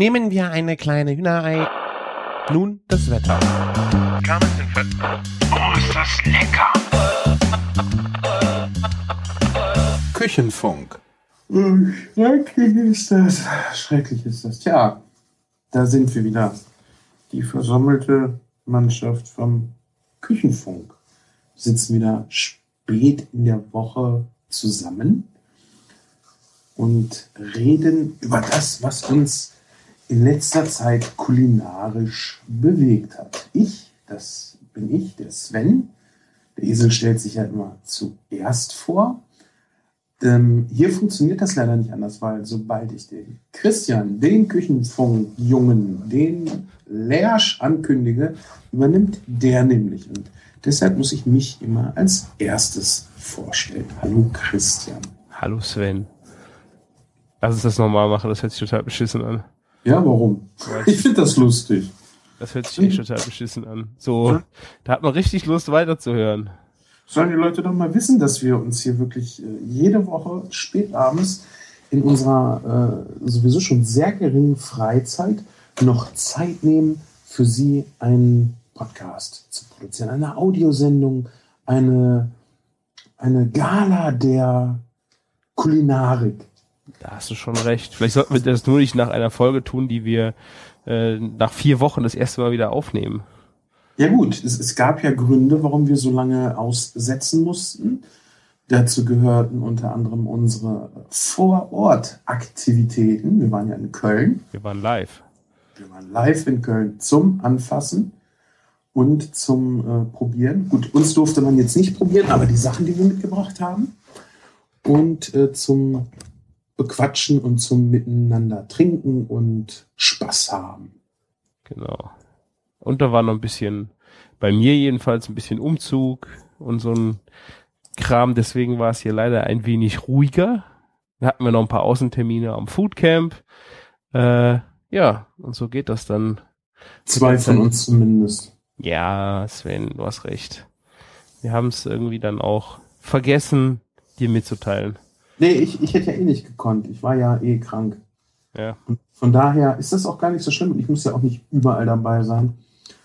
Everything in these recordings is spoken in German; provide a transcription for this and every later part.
Nehmen wir eine kleine Hühnerei. Nun das Wetter. Oh, ist das lecker! Küchenfunk. Schrecklich ist das. Schrecklich ist das. Tja, da sind wir wieder. Die versammelte Mannschaft vom Küchenfunk. Wir sitzen wieder spät in der Woche zusammen und reden über das, was uns in letzter Zeit kulinarisch bewegt hat. Ich, das bin ich, der Sven. Der Esel stellt sich ja immer zuerst vor. Ähm, hier funktioniert das leider nicht anders, weil sobald ich den Christian, den Küchenfunk-Jungen, den Lersch ankündige, übernimmt der nämlich. Und deshalb muss ich mich immer als erstes vorstellen. Hallo Christian. Hallo Sven. Lass uns das nochmal machen, das hört sich total beschissen an. Ja, warum? Ich finde das lustig. Das hört sich echt total beschissen an. So, da hat man richtig Lust weiterzuhören. Sollen die Leute doch mal wissen, dass wir uns hier wirklich äh, jede Woche spät abends in unserer äh, sowieso schon sehr geringen Freizeit noch Zeit nehmen, für sie einen Podcast zu produzieren. Eine Audiosendung, eine, eine Gala der Kulinarik. Da hast du schon recht. Vielleicht sollten wir das nur nicht nach einer Folge tun, die wir äh, nach vier Wochen das erste Mal wieder aufnehmen. Ja gut, es, es gab ja Gründe, warum wir so lange aussetzen mussten. Dazu gehörten unter anderem unsere Vorortaktivitäten. Wir waren ja in Köln. Wir waren live. Wir waren live in Köln zum Anfassen und zum äh, Probieren. Gut, uns durfte man jetzt nicht probieren, aber die Sachen, die wir mitgebracht haben. Und äh, zum Bequatschen und zum Miteinander trinken und Spaß haben. Genau. Und da war noch ein bisschen, bei mir jedenfalls ein bisschen Umzug und so ein Kram. Deswegen war es hier leider ein wenig ruhiger. Da hatten wir noch ein paar Außentermine am Foodcamp. Äh, ja, und so geht das dann. Zwei von uns zumindest. Ja, Sven, du hast recht. Wir haben es irgendwie dann auch vergessen, dir mitzuteilen. Nee, ich, ich hätte ja eh nicht gekonnt. Ich war ja eh krank. Ja. Und von daher ist das auch gar nicht so schlimm. Ich muss ja auch nicht überall dabei sein.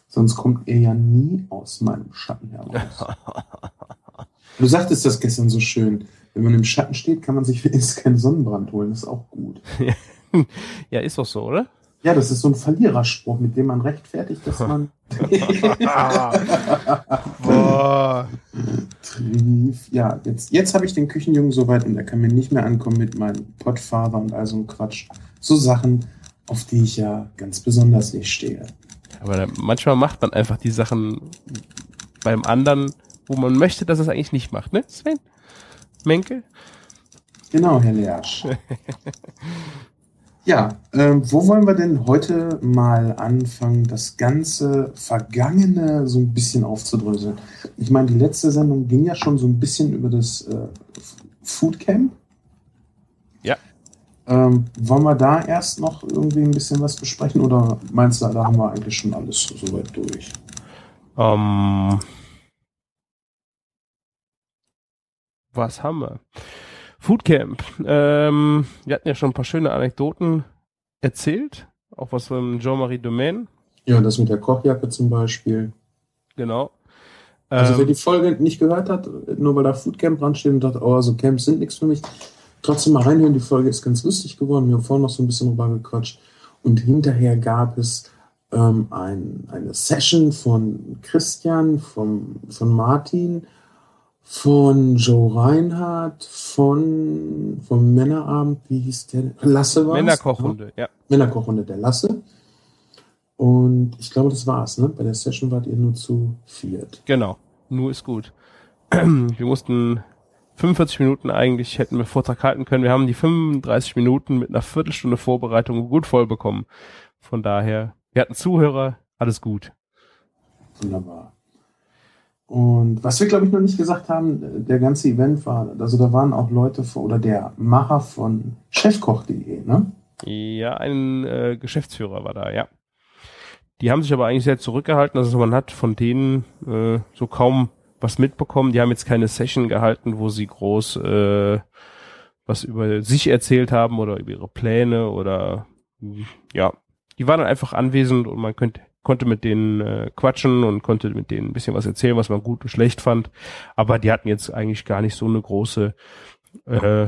Sonst kommt er ja nie aus meinem Schatten heraus. du sagtest das gestern so schön. Wenn man im Schatten steht, kann man sich wenigstens keinen Sonnenbrand holen. Das ist auch gut. ja, ist doch so, oder? Ja, das ist so ein Verliererspruch, mit dem man rechtfertigt, dass man. Boah. Trief. Ja, jetzt, jetzt habe ich den Küchenjungen soweit und er kann mir nicht mehr ankommen mit meinem Pottfaber und all so einem Quatsch. So Sachen, auf die ich ja ganz besonders nicht stehe. Aber manchmal macht man einfach die Sachen beim anderen, wo man möchte, dass es eigentlich nicht macht, ne, Sven? Menke? Genau, Herr Leersch. ja, ähm, wo wollen wir denn heute mal anfangen, das ganze Vergangene so ein bisschen aufzudröseln? Ich meine, die letzte Sendung ging ja schon so ein bisschen über das äh, Foodcamp. Ja. Ähm, wollen wir da erst noch irgendwie ein bisschen was besprechen oder meinst du, da haben wir eigentlich schon alles soweit durch? Ähm, was haben wir? Foodcamp. Ähm, wir hatten ja schon ein paar schöne Anekdoten erzählt, auch was von Jean-Marie Domaine. Ja, das mit der Kochjacke zum Beispiel. Genau. Also Ähm, wer die Folge nicht gehört hat, nur weil da Foodcamp dran steht und dachte, oh, so Camps sind nichts für mich, trotzdem mal reinhören, die Folge ist ganz lustig geworden. Wir haben vorhin noch so ein bisschen drüber gequatscht. Und hinterher gab es ähm, ein, eine Session von Christian, vom, von Martin, von Joe Reinhardt, von vom Männerabend, wie hieß der? Lasse war Männerkochhunde, ja. Männerkochrunde der Lasse. Und ich glaube, das war's. Ne? Bei der Session wart ihr nur zu viert. Genau. Nur ist gut. Wir mussten 45 Minuten eigentlich hätten wir Vortrag halten können. Wir haben die 35 Minuten mit einer Viertelstunde Vorbereitung gut voll bekommen. Von daher, wir hatten Zuhörer, alles gut. Wunderbar. Und was wir, glaube ich, noch nicht gesagt haben, der ganze Event war, also da waren auch Leute von, oder der Macher von chefkoch.de, ne? Ja, ein äh, Geschäftsführer war da, ja. Die haben sich aber eigentlich sehr zurückgehalten. Also man hat von denen äh, so kaum was mitbekommen. Die haben jetzt keine Session gehalten, wo sie groß äh, was über sich erzählt haben oder über ihre Pläne oder ja, die waren dann einfach anwesend und man könnte, konnte mit denen äh, quatschen und konnte mit denen ein bisschen was erzählen, was man gut und schlecht fand. Aber die hatten jetzt eigentlich gar nicht so eine große äh,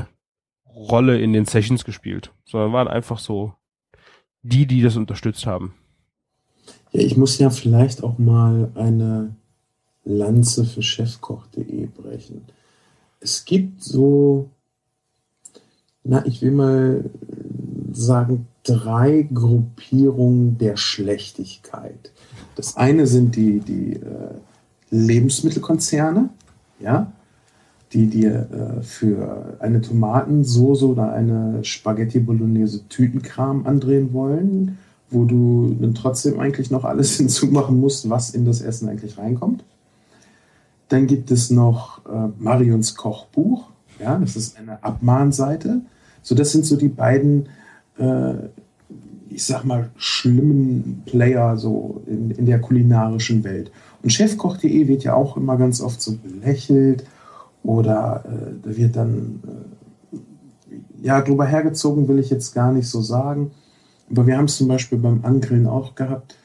Rolle in den Sessions gespielt, sondern waren einfach so die, die das unterstützt haben. Ja, ich muss ja vielleicht auch mal eine Lanze für chefkoch.de brechen. Es gibt so, na, ich will mal sagen, drei Gruppierungen der Schlechtigkeit. Das eine sind die, die äh, Lebensmittelkonzerne, ja, die dir äh, für eine Tomatensoße oder eine Spaghetti Bolognese Tütenkram andrehen wollen, wo du dann trotzdem eigentlich noch alles hinzumachen musst, was in das Essen eigentlich reinkommt. Dann gibt es noch äh, Marions Kochbuch, ja, das ist eine Abmahnseite. So, das sind so die beiden, äh, ich sag mal, schlimmen Player so in, in der kulinarischen Welt. Und Chefkoch.de wird ja auch immer ganz oft so belächelt oder äh, da wird dann, äh, ja, drüber hergezogen will ich jetzt gar nicht so sagen. Aber wir haben es zum Beispiel beim Angrillen auch gehabt.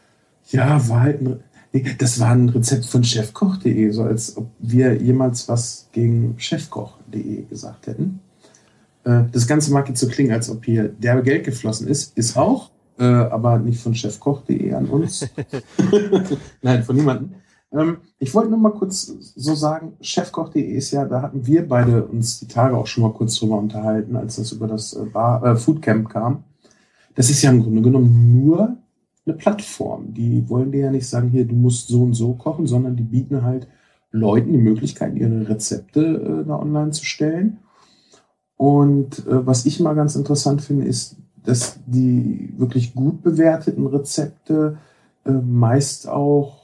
Ja, war halt ein, nee, das war ein Rezept von chefkoch.de, so als ob wir jemals was gegen chefkoch.de gesagt hätten. Äh, das Ganze mag jetzt so klingen, als ob hier derbe Geld geflossen ist. Ist auch, äh, aber nicht von chefkoch.de an uns. Nein, von niemandem. Ähm, ich wollte nur mal kurz so sagen, chefkoch.de ist ja, da hatten wir beide uns die Tage auch schon mal kurz drüber unterhalten, als das über das äh, Bar, äh, Foodcamp kam. Das ist ja im Grunde genommen nur eine Plattform. Die wollen dir ja nicht sagen, hier, du musst so und so kochen, sondern die bieten halt Leuten die Möglichkeit, ihre Rezepte äh, da online zu stellen. Und äh, was ich mal ganz interessant finde, ist, dass die wirklich gut bewerteten Rezepte äh, meist auch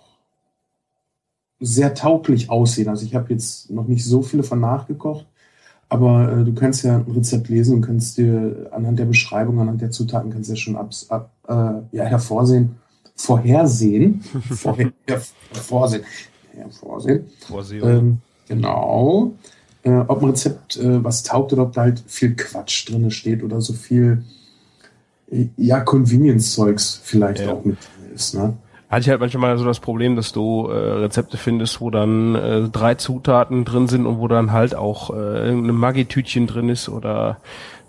sehr tauglich aussehen. Also ich habe jetzt noch nicht so viele von nachgekocht, aber äh, du kannst ja ein Rezept lesen und kannst dir anhand der Beschreibung, anhand der Zutaten kannst du ja schon ab, ab, äh, ja, hervorsehen, vorhersehen, vorher, hervorsehen, hervorsehen, Vorsehen. Ähm, genau, äh, ob ein Rezept äh, was taugt oder ob da halt viel Quatsch drin steht oder so viel, äh, ja, Convenience-Zeugs vielleicht ja. auch mit ist, ne? hatte ich halt manchmal so das Problem, dass du äh, Rezepte findest, wo dann äh, drei Zutaten drin sind und wo dann halt auch äh, irgendein Maggi-Tütchen drin ist oder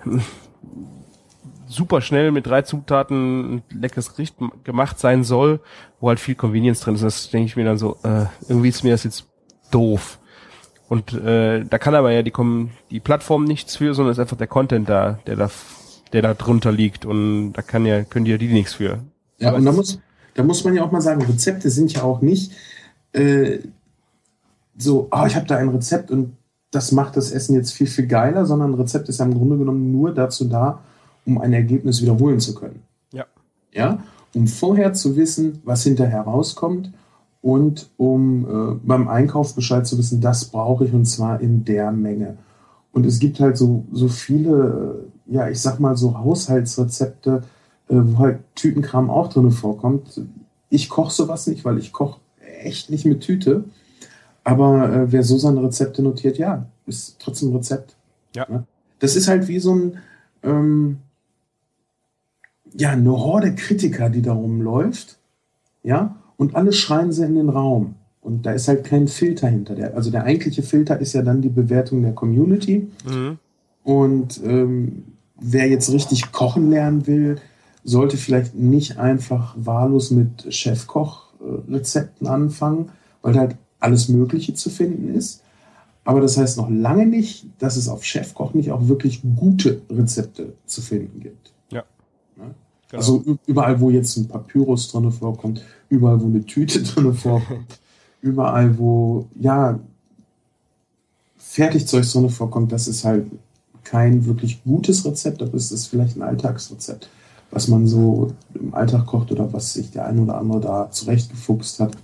äh, super schnell mit drei Zutaten ein leckeres Gericht gemacht sein soll, wo halt viel Convenience drin ist. Das denke ich mir dann so, äh, irgendwie ist mir das jetzt doof. Und äh, da kann aber ja die, die Plattform nichts für, sondern ist einfach der Content da, der da, der da drunter liegt. Und da kann ja, können die ja die nichts für. Ja, und da muss, da muss man ja auch mal sagen, Rezepte sind ja auch nicht äh, so, oh, ich habe da ein Rezept und das macht das Essen jetzt viel, viel geiler, sondern ein Rezept ist ja im Grunde genommen nur dazu da, um ein Ergebnis wiederholen zu können. Ja. Ja, um vorher zu wissen, was hinterher rauskommt und um äh, beim Einkauf Bescheid zu wissen, das brauche ich und zwar in der Menge. Und es gibt halt so, so viele, äh, ja, ich sag mal so Haushaltsrezepte, äh, wo halt Tütenkram auch drin vorkommt. Ich koche sowas nicht, weil ich koche echt nicht mit Tüte. Aber äh, wer so seine Rezepte notiert, ja, ist trotzdem Rezept. Ja. Ne? Das ist halt wie so ein, ähm, ja, eine Horde Kritiker, die da rumläuft, ja, und alle schreien sie in den Raum. Und da ist halt kein Filter hinter der. Also der eigentliche Filter ist ja dann die Bewertung der Community. Mhm. Und ähm, wer jetzt richtig kochen lernen will, sollte vielleicht nicht einfach wahllos mit Chefkoch-Rezepten anfangen, weil halt alles Mögliche zu finden ist. Aber das heißt noch lange nicht, dass es auf Chefkoch nicht auch wirklich gute Rezepte zu finden gibt. Ja. Ne? Genau. Also überall, wo jetzt ein Papyrus drin vorkommt, überall, wo eine Tüte drin vorkommt, überall, wo, ja, Fertigzeug drin vorkommt, das ist halt kein wirklich gutes Rezept, aber es ist vielleicht ein Alltagsrezept was man so im Alltag kocht oder was sich der eine oder andere da zurechtgefuchst hat.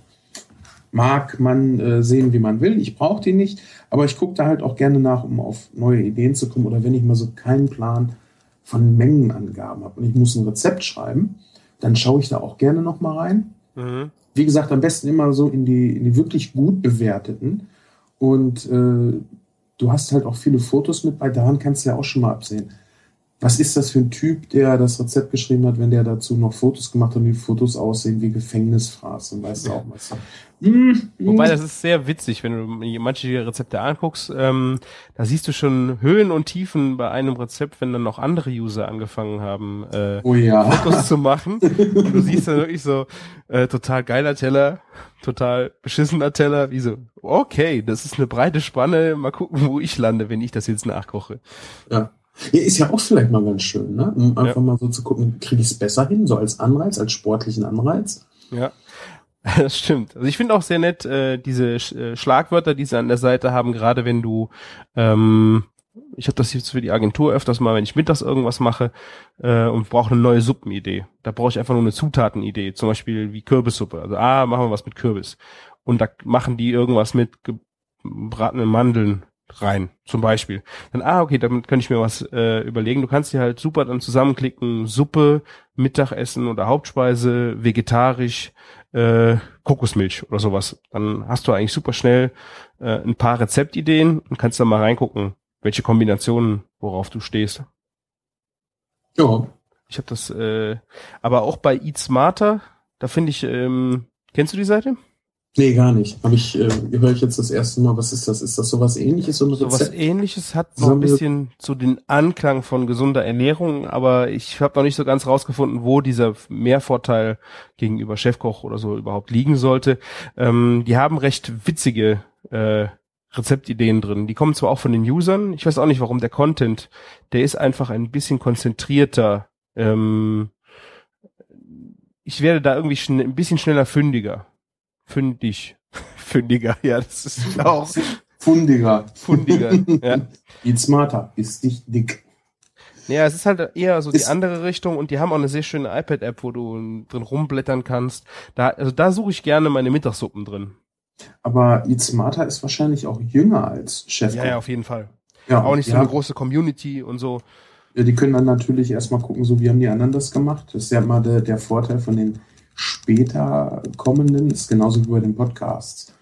Mag man äh, sehen, wie man will. Ich brauche die nicht, aber ich gucke da halt auch gerne nach, um auf neue Ideen zu kommen. Oder wenn ich mal so keinen Plan von Mengenangaben habe und ich muss ein Rezept schreiben, dann schaue ich da auch gerne noch mal rein. Mhm. Wie gesagt, am besten immer so in die, in die wirklich gut bewerteten. Und äh, du hast halt auch viele Fotos mit bei, daran kannst du ja auch schon mal absehen was ist das für ein Typ, der das Rezept geschrieben hat, wenn der dazu noch Fotos gemacht hat und die Fotos aussehen wie Gefängnisfraß, dann weißt du auch was. Mm, Wobei das ist sehr witzig, wenn du manche Rezepte anguckst, ähm, da siehst du schon Höhen und Tiefen bei einem Rezept, wenn dann noch andere User angefangen haben, äh, oh ja. Fotos zu machen. und du siehst dann wirklich so äh, total geiler Teller, total beschissener Teller, wie so, okay, das ist eine breite Spanne, mal gucken, wo ich lande, wenn ich das jetzt nachkoche. Ja. Ja, ist ja auch vielleicht mal ganz schön, ne? Um einfach ja. mal so zu gucken, kriege ich es besser hin, so als Anreiz, als sportlichen Anreiz. Ja. Das stimmt. Also ich finde auch sehr nett äh, diese Sch äh, Schlagwörter, die sie an der Seite haben, gerade wenn du ähm, ich habe das jetzt für die Agentur öfters mal, wenn ich mittags irgendwas mache äh, und brauche eine neue Suppenidee. Da brauche ich einfach nur eine Zutatenidee, zum Beispiel wie Kürbissuppe. Also ah, machen wir was mit Kürbis. Und da machen die irgendwas mit gebratenen Mandeln rein, zum Beispiel. Dann, ah, okay, damit könnte ich mir was äh, überlegen. Du kannst dir halt super dann zusammenklicken, Suppe, Mittagessen oder Hauptspeise, vegetarisch, äh, Kokosmilch oder sowas. Dann hast du eigentlich super schnell äh, ein paar Rezeptideen und kannst dann mal reingucken, welche Kombinationen, worauf du stehst. Ja. Ich habe das, äh, aber auch bei Eat Smarter, da finde ich, ähm, kennst du die Seite? Nee, gar nicht. Habe ich, äh, höre ich jetzt das erste Mal, was ist das? Ist das sowas ähnliches? So? Sowas ähnliches hat so ein bisschen so den Anklang von gesunder Ernährung, aber ich habe noch nicht so ganz rausgefunden, wo dieser Mehrvorteil gegenüber Chefkoch oder so überhaupt liegen sollte. Ähm, die haben recht witzige äh, Rezeptideen drin. Die kommen zwar auch von den Usern, ich weiß auch nicht, warum der Content, der ist einfach ein bisschen konzentrierter. Ähm, ich werde da irgendwie ein bisschen schneller fündiger fündig. Fündiger, ja, das ist auch. Fundiger. Fundiger, ja. Eat smarter, ist nicht dick. Ja, es ist halt eher so die andere Richtung und die haben auch eine sehr schöne iPad-App, wo du drin rumblättern kannst. Da, also da suche ich gerne meine Mittagssuppen drin. Aber Eat Smarter ist wahrscheinlich auch jünger als Chef. Ja, ja, auf jeden Fall. Ja, auch nicht so eine große Community und so. Ja, die können dann natürlich erstmal gucken, so wie haben die anderen das gemacht. Das ist ja immer der, der Vorteil von den später kommenden ist genauso wie bei den Podcasts.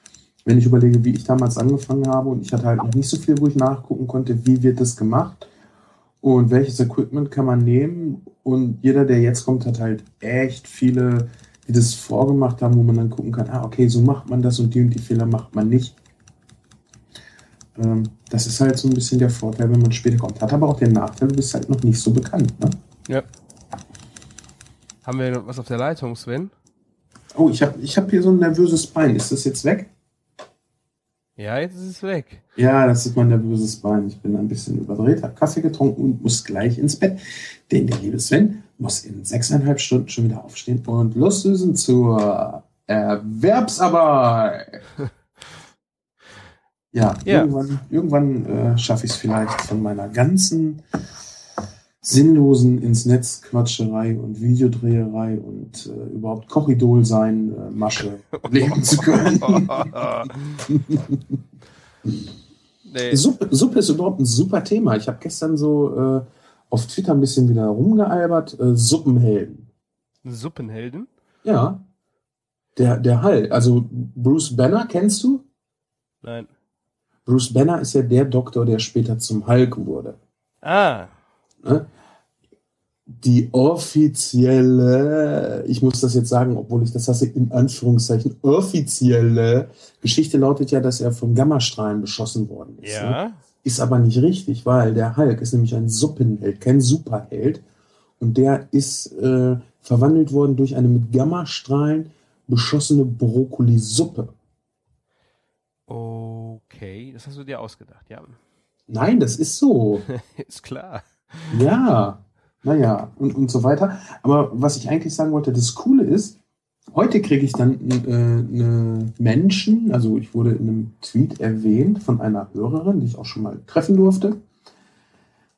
Wenn ich überlege, wie ich damals angefangen habe und ich hatte halt noch nicht so viel, wo ich nachgucken konnte, wie wird das gemacht und welches Equipment kann man nehmen. Und jeder, der jetzt kommt, hat halt echt viele, die das vorgemacht haben, wo man dann gucken kann, ah, okay, so macht man das und die und die Fehler macht man nicht. Ähm, das ist halt so ein bisschen der Vorteil, wenn man später kommt. Hat aber auch den Nachteil, du bist halt noch nicht so bekannt. Ne? Ja. Haben wir noch was auf der Leitung, Sven? Oh, ich habe ich hab hier so ein nervöses Bein. Ist das jetzt weg? Ja, jetzt ist es weg. Ja, das ist mein nervöses Bein. Ich bin ein bisschen überdreht, habe Kaffee getrunken und muss gleich ins Bett. Denn der liebe Sven muss in sechseinhalb Stunden schon wieder aufstehen und loslösen zur Erwerbsarbeit. ja, ja, irgendwann, irgendwann äh, schaffe ich es vielleicht von meiner ganzen sinnlosen ins Netz Quatscherei und Videodreherei und äh, überhaupt Kochidol sein äh, Masche leben zu können. nee. Suppe, Suppe, ist überhaupt ein super Thema. Ich habe gestern so äh, auf Twitter ein bisschen wieder rumgealbert. Äh, Suppenhelden. Suppenhelden? Ja. Der, der Hall. Also Bruce Banner, kennst du? Nein. Bruce Banner ist ja der Doktor, der später zum Hulk wurde. Ah. Ne? Die offizielle, ich muss das jetzt sagen, obwohl ich das hasse, in Anführungszeichen, offizielle Geschichte lautet ja, dass er von Gammastrahlen beschossen worden ist. Ja. Ne? Ist aber nicht richtig, weil der Hulk ist nämlich ein Suppenheld, kein Superheld. Und der ist äh, verwandelt worden durch eine mit Gammastrahlen beschossene Brokkolisuppe. Okay, das hast du dir ausgedacht, ja. Nein, das ist so. ist klar. Ja, naja, und, und so weiter. Aber was ich eigentlich sagen wollte, das Coole ist, heute kriege ich dann äh, eine Menschen, also ich wurde in einem Tweet erwähnt von einer Hörerin, die ich auch schon mal treffen durfte.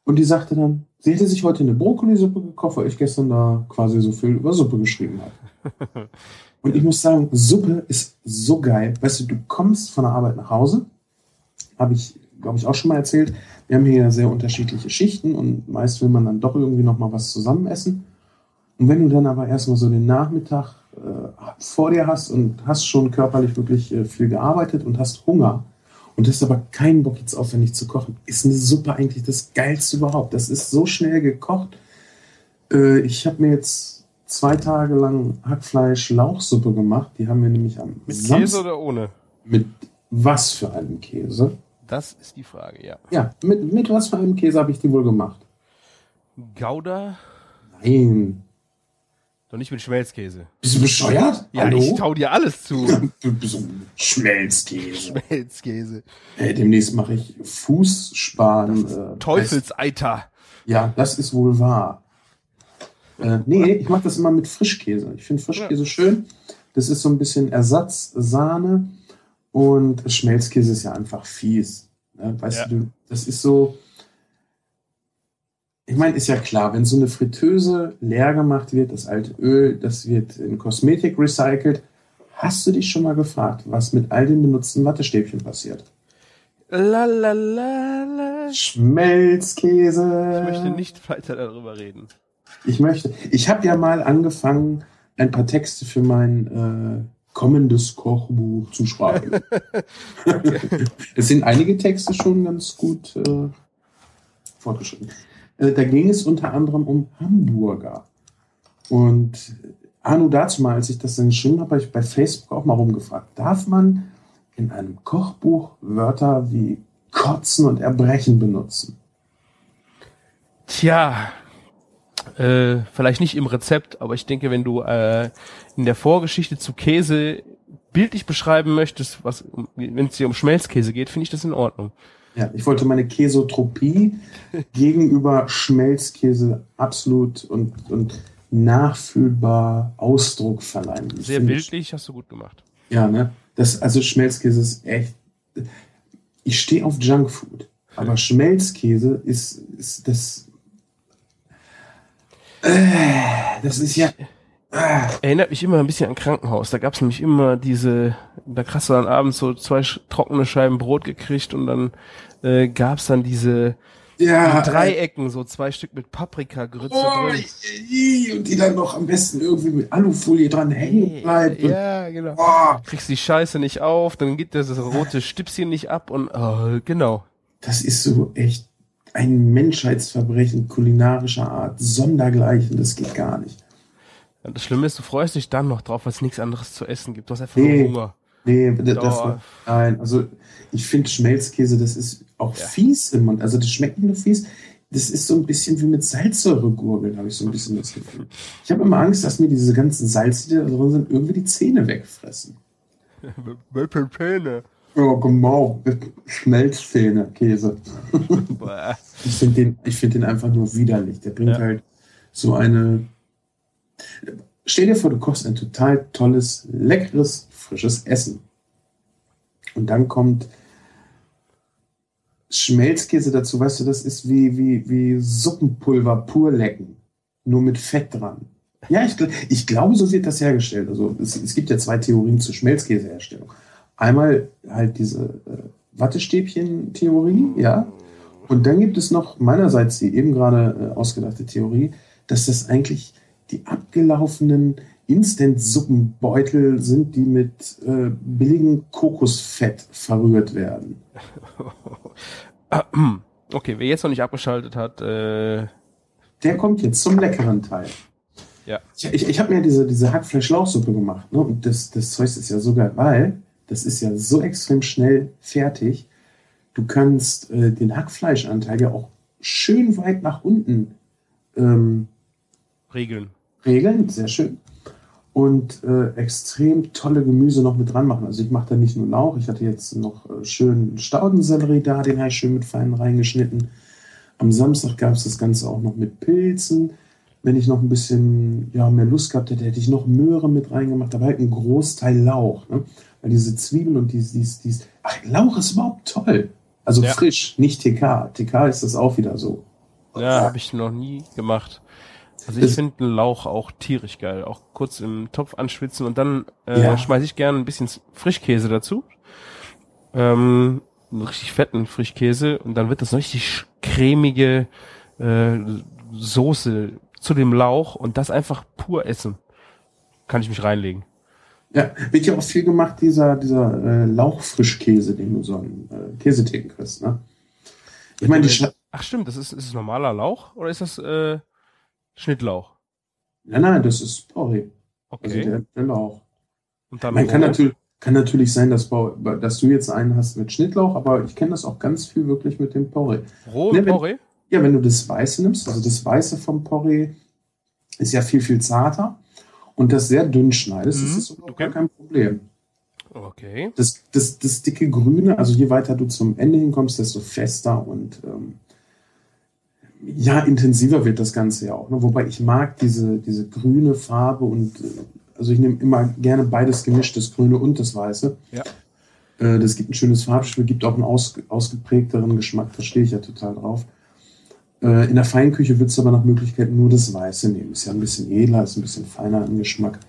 Und die sagte dann, sie hätte sich heute eine Brokkolisuppe gekocht, weil ich gestern da quasi so viel über Suppe geschrieben habe. Und ich muss sagen, Suppe ist so geil. Weißt du, du kommst von der Arbeit nach Hause, habe ich, glaube ich, auch schon mal erzählt. Wir haben hier sehr unterschiedliche Schichten und meist will man dann doch irgendwie noch mal was zusammen essen. Und wenn du dann aber erstmal so den Nachmittag äh, vor dir hast und hast schon körperlich wirklich äh, viel gearbeitet und hast Hunger und hast aber keinen Bock jetzt aufwendig zu kochen, ist eine Suppe eigentlich das Geilste überhaupt. Das ist so schnell gekocht. Äh, ich habe mir jetzt zwei Tage lang Hackfleisch-Lauchsuppe gemacht. Die haben wir nämlich am Mit Samstag- Käse oder ohne? Mit was für einem Käse? Das ist die Frage, ja. Ja, mit, mit was für einem Käse habe ich die wohl gemacht? Gouda? Nein. Doch nicht mit Schmelzkäse. Bist du bescheuert? Ja, Hallo? ich trau dir alles zu. Du bist so ein Schmelzkäse. Schmelzkäse. Äh, demnächst mache ich Fußspan. Äh, Teufelseiter. Ja, das ist wohl wahr. Äh, nee, ich mache das immer mit Frischkäse. Ich finde Frischkäse schön. Das ist so ein bisschen Ersatzsahne und Schmelzkäse ist ja einfach fies. Ne? Weißt Ja. du, das ist so. Ich meine, ist ja klar, wenn so eine Fritteuse leer gemacht wird, das alte Öl, das wird in Kosmetik recycelt. Hast du dich schon mal gefragt, was mit all den benutzten Wattestäbchen passiert? La la la la. Schmelzkäse. Ich möchte nicht weiter darüber reden. Ich möchte. Ich habe ja mal angefangen, ein paar Texte für mein äh, kommendes Kochbuch zu schreiben. es sind einige Texte schon ganz gut äh, fortgeschritten. Äh, da ging es unter anderem um Hamburger. Und Anu dazu mal, als ich das dann geschrieben habe, habe ich bei Facebook auch mal rumgefragt, darf man in einem Kochbuch Wörter wie Kotzen und Erbrechen benutzen? Tja, äh, vielleicht nicht im Rezept, aber ich denke, wenn du äh, in der Vorgeschichte zu Käse bildlich beschreiben möchtest, was, wenn es dir um Schmelzkäse geht, finde ich das in Ordnung. Ja, ich wollte meine Käsotropie gegenüber Schmelzkäse absolut und, und nachfühlbar Ausdruck verleihen. Ich Sehr bildlich, hast du gut gemacht. Ja, ne? Das, also Schmelzkäse ist echt. Ich stehe auf Junkfood, aber Schmelzkäse ist, ist das. Äh, das ist ja. Äh, Erinnert mich immer ein bisschen an Krankenhaus. Da gab es nämlich immer diese, da hast du dann abends so zwei trockene Scheiben Brot gekriegt und dann äh, gab es dann diese ja. Dreiecken, so zwei Stück mit Paprikagrütze Oh, drin. und die dann noch am besten irgendwie mit Alufolie dran hängen bleibt. Ja, genau. oh, Kriegst die Scheiße nicht auf, dann geht das rote Stipschen nicht ab und oh, genau. das ist so echt ein Menschheitsverbrechen kulinarischer Art. Sondergleichen, das geht gar nicht. Das Schlimme ist, du freust dich dann noch drauf, weil es nichts anderes zu essen gibt. Du hast einfach Nee. Hunger. Nee, das, das nein, also ich finde Schmelzkäse, das ist auch Ja. fies im Mund. Also das schmeckt nicht nur fies, das ist so ein bisschen wie mit Salzsäure gurgeln, habe ich so ein bisschen das Gefühl. Ich habe immer Angst, dass mir diese ganzen Salze, die da drin sind, irgendwie die Zähne wegfressen. Pöne. Ja, genau. Schmelzzähne, Käse. Ich finde den, ich find den einfach nur widerlich. Der bringt Ja. halt so eine. Stell dir vor, du kochst ein total tolles, leckeres, frisches Essen. Und dann kommt Schmelzkäse dazu. Weißt du, das ist wie, wie, wie Suppenpulver pur lecken. Nur mit Fett dran. Ja, ich, ich glaube, so wird das hergestellt. Also es, es gibt ja zwei Theorien zur Schmelzkäseherstellung. Einmal halt diese äh, Wattestäbchen-Theorie, ja. Und dann gibt es noch meinerseits die eben gerade äh, ausgedachte Theorie, dass das eigentlich die abgelaufenen Instant-Suppenbeutel sind, die mit äh, billigem Kokosfett verrührt werden. Okay, wer jetzt noch nicht abgeschaltet hat, äh, Der kommt jetzt zum leckeren Teil. Ja. Ich, ich, ich habe mir diese, diese Hackfleisch-Lauchsuppe gemacht. Ne? Und das, das Zeug ist ja so geil, weil das ist ja so extrem schnell fertig. Du kannst äh, den Hackfleischanteil ja auch schön weit nach unten ähm, regeln. regeln, sehr schön. Und äh, extrem tolle Gemüse noch mit dran machen. Also ich mache da nicht nur Lauch, ich hatte jetzt noch äh, schön Staudensellerie da, den habe ich schön mit fein reingeschnitten. Am Samstag gab es das Ganze auch noch mit Pilzen. Wenn ich noch ein bisschen ja, mehr Lust gehabt hätte, hätte ich noch Möhre mit reingemacht, aber halt ein Großteil Lauch. Ne? Weil diese Zwiebeln und dies, dies, dies. Ach, Lauch ist überhaupt toll. Also Ja. frisch, nicht TK. TK ist das auch wieder so. Ja, habe ich noch nie gemacht. Also ich finde einen Lauch auch tierisch geil. Auch kurz im Topf anschwitzen und dann äh, Ja. schmeiße ich gerne ein bisschen Frischkäse dazu. Ähm, einen richtig fetten Frischkäse und dann wird das eine richtig cremige äh, Soße zu dem Lauch und das einfach pur essen. Kann ich mich reinlegen. Ja, wird ja auch viel gemacht, dieser, dieser äh, Lauchfrischkäse, den du so an äh, Käsetheken kriegst, ne? Ich meine, die Ach stimmt, das ist, ist es normaler Lauch oder ist das äh, Schnittlauch? Nein, nein, das ist Porree. Okay. Also der, der Lauch. Und dann Man kann natürlich, kann natürlich sein, dass, dass du jetzt einen hast mit Schnittlauch, aber ich kenne das auch ganz viel wirklich mit dem Porree. roh Ne, Porree? Ja, wenn du das Weiße nimmst, also das Weiße vom Porree ist ja viel, viel zarter und das sehr dünn schneidest, Mhm, das ist überhaupt okay. gar kein Problem. Okay. Das, das, das dicke Grüne, also je weiter du zum Ende hinkommst, desto fester und ähm, ja, intensiver wird das Ganze ja auch. Ne? Wobei ich mag diese, diese grüne Farbe und äh, also ich nehme immer gerne beides gemischt, das Grüne und das Weiße. Ja. Äh, das gibt ein schönes Farbspiel, gibt auch einen aus, ausgeprägteren Geschmack, da stehe ich ja total drauf. Äh, in der Feinküche würdest du aber nach Möglichkeit nur das Weiße nehmen. Ist ja ein bisschen edler, ist ein bisschen feiner im Geschmack.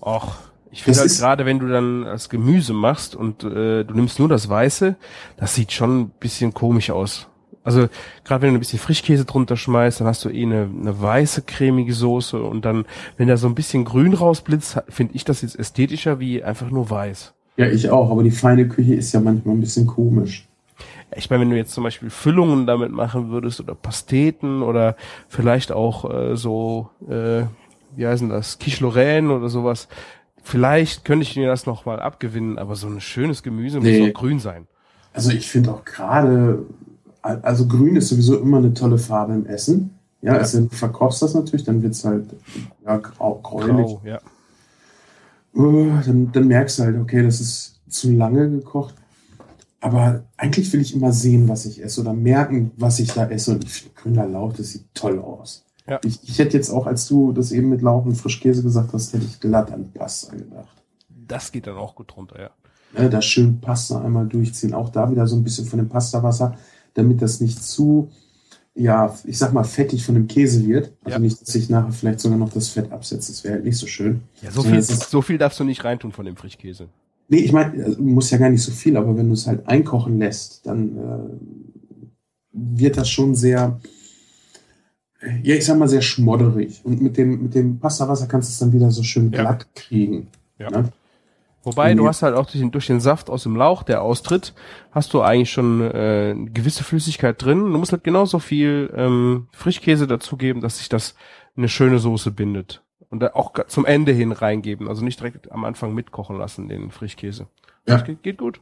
Och, ich finde halt gerade, wenn du dann das Gemüse machst und äh, du nimmst nur das Weiße, das sieht schon ein bisschen komisch aus. Also gerade wenn du ein bisschen Frischkäse drunter schmeißt, dann hast du eh eine, eine weiße cremige Soße und dann, wenn da so ein bisschen Grün rausblitzt, finde ich das jetzt ästhetischer wie einfach nur weiß. Ja, ich auch, aber die feine Küche ist ja manchmal ein bisschen komisch. Ich meine, wenn du jetzt zum Beispiel Füllungen damit machen würdest oder Pasteten oder vielleicht auch äh, so, äh, wie heißen das, Quiche Lorraine oder sowas, vielleicht könnte ich mir das noch mal abgewinnen, aber so ein schönes Gemüse Nee. muss auch grün sein. Also ich finde auch gerade, also grün ist sowieso immer eine tolle Farbe im Essen. Ja, Ja. also du verkochst das natürlich, dann wird es halt ja, grau, gräulich. Grau, ja. Uh, dann, dann merkst du halt, okay, das ist zu lange gekocht. Aber eigentlich will ich immer sehen, was ich esse oder merken, was ich da esse. Und ich finde, grüner Lauch, das sieht toll aus. Ja. Ich, ich hätte jetzt auch, als du das eben mit Lauch und Frischkäse gesagt hast, hätte ich glatt an Pasta gedacht. Das geht dann auch gut runter, ja. Ne, da schön Pasta einmal durchziehen. Auch da wieder so ein bisschen von dem Pastawasser, damit das nicht zu, ja, ich sag mal, fettig von dem Käse wird. Also Ja. nicht, dass ich nachher vielleicht sogar noch das Fett absetze. Das wäre halt nicht so schön. Ja, so Ja, viel, so viel darfst du nicht reintun von dem Frischkäse. Nee, ich meine, also, muss ja gar nicht so viel, aber wenn du es halt einkochen lässt, dann äh, wird das schon sehr, ja, ich sag mal, sehr schmodderig. Und mit dem, mit dem Pastawasser kannst du es dann wieder so schön Ja. glatt kriegen. Ja. Ne? Wobei, du hast halt auch durch den, durch den Saft aus dem Lauch, der austritt, hast du eigentlich schon äh, eine gewisse Flüssigkeit drin. Du musst halt genauso viel ähm, Frischkäse dazugeben, dass sich das in eine schöne Soße bindet. Und da auch zum Ende hin reingeben. Also nicht direkt am Anfang mitkochen lassen, den Frischkäse. Ja. Das geht, geht gut.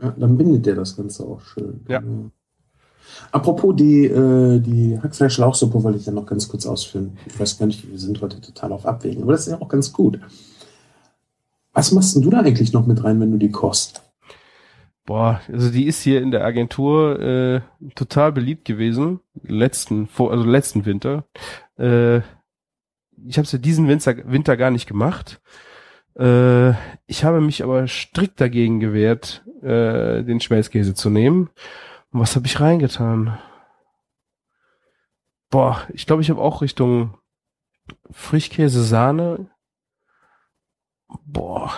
Ja, dann bindet der das Ganze auch schön. Ja. Apropos die, äh, die Hackfleisch-Lauchsuppe wollte ich ja noch ganz kurz ausführen. Ich weiß gar nicht, wir sind heute total auf Abwägen, aber das ist ja auch ganz gut. Was machst denn du da eigentlich noch mit rein, wenn du die kochst? Boah, also die ist hier in der Agentur äh, total beliebt gewesen. Letzten, vor, also letzten Winter. Äh, ich habe es ja diesen Winter, Winter gar nicht gemacht. Äh, ich habe mich aber strikt dagegen gewehrt, äh, den Schmelzkäse zu nehmen. Und was habe ich reingetan? Boah, ich glaube, ich habe auch Richtung Frischkäse, Sahne. Boah,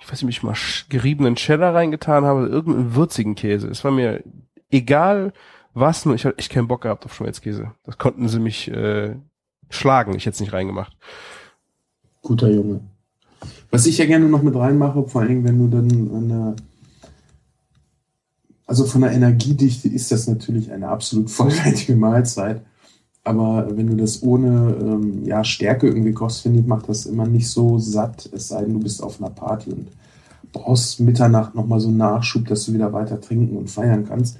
ich weiß nicht, ob ich mal geriebenen Cheddar reingetan habe, irgendeinen würzigen Käse. Es war mir egal was, nur ich hatte echt keinen Bock gehabt auf Schmelzkäse. Das konnten sie mich äh, schlagen. Ich hätte es nicht reingemacht. Guter Junge. Was ich ja gerne noch mit reinmache, vor allen Dingen, wenn du dann eine, also von der Energiedichte ist das natürlich eine absolut vollwertige Mahlzeit. Aber wenn du das ohne ähm, ja, Stärke irgendwie kochst, finde ich, macht das immer nicht so satt. Es sei denn, du bist auf einer Party und brauchst Mitternacht nochmal so einen Nachschub, dass du wieder weiter trinken und feiern kannst.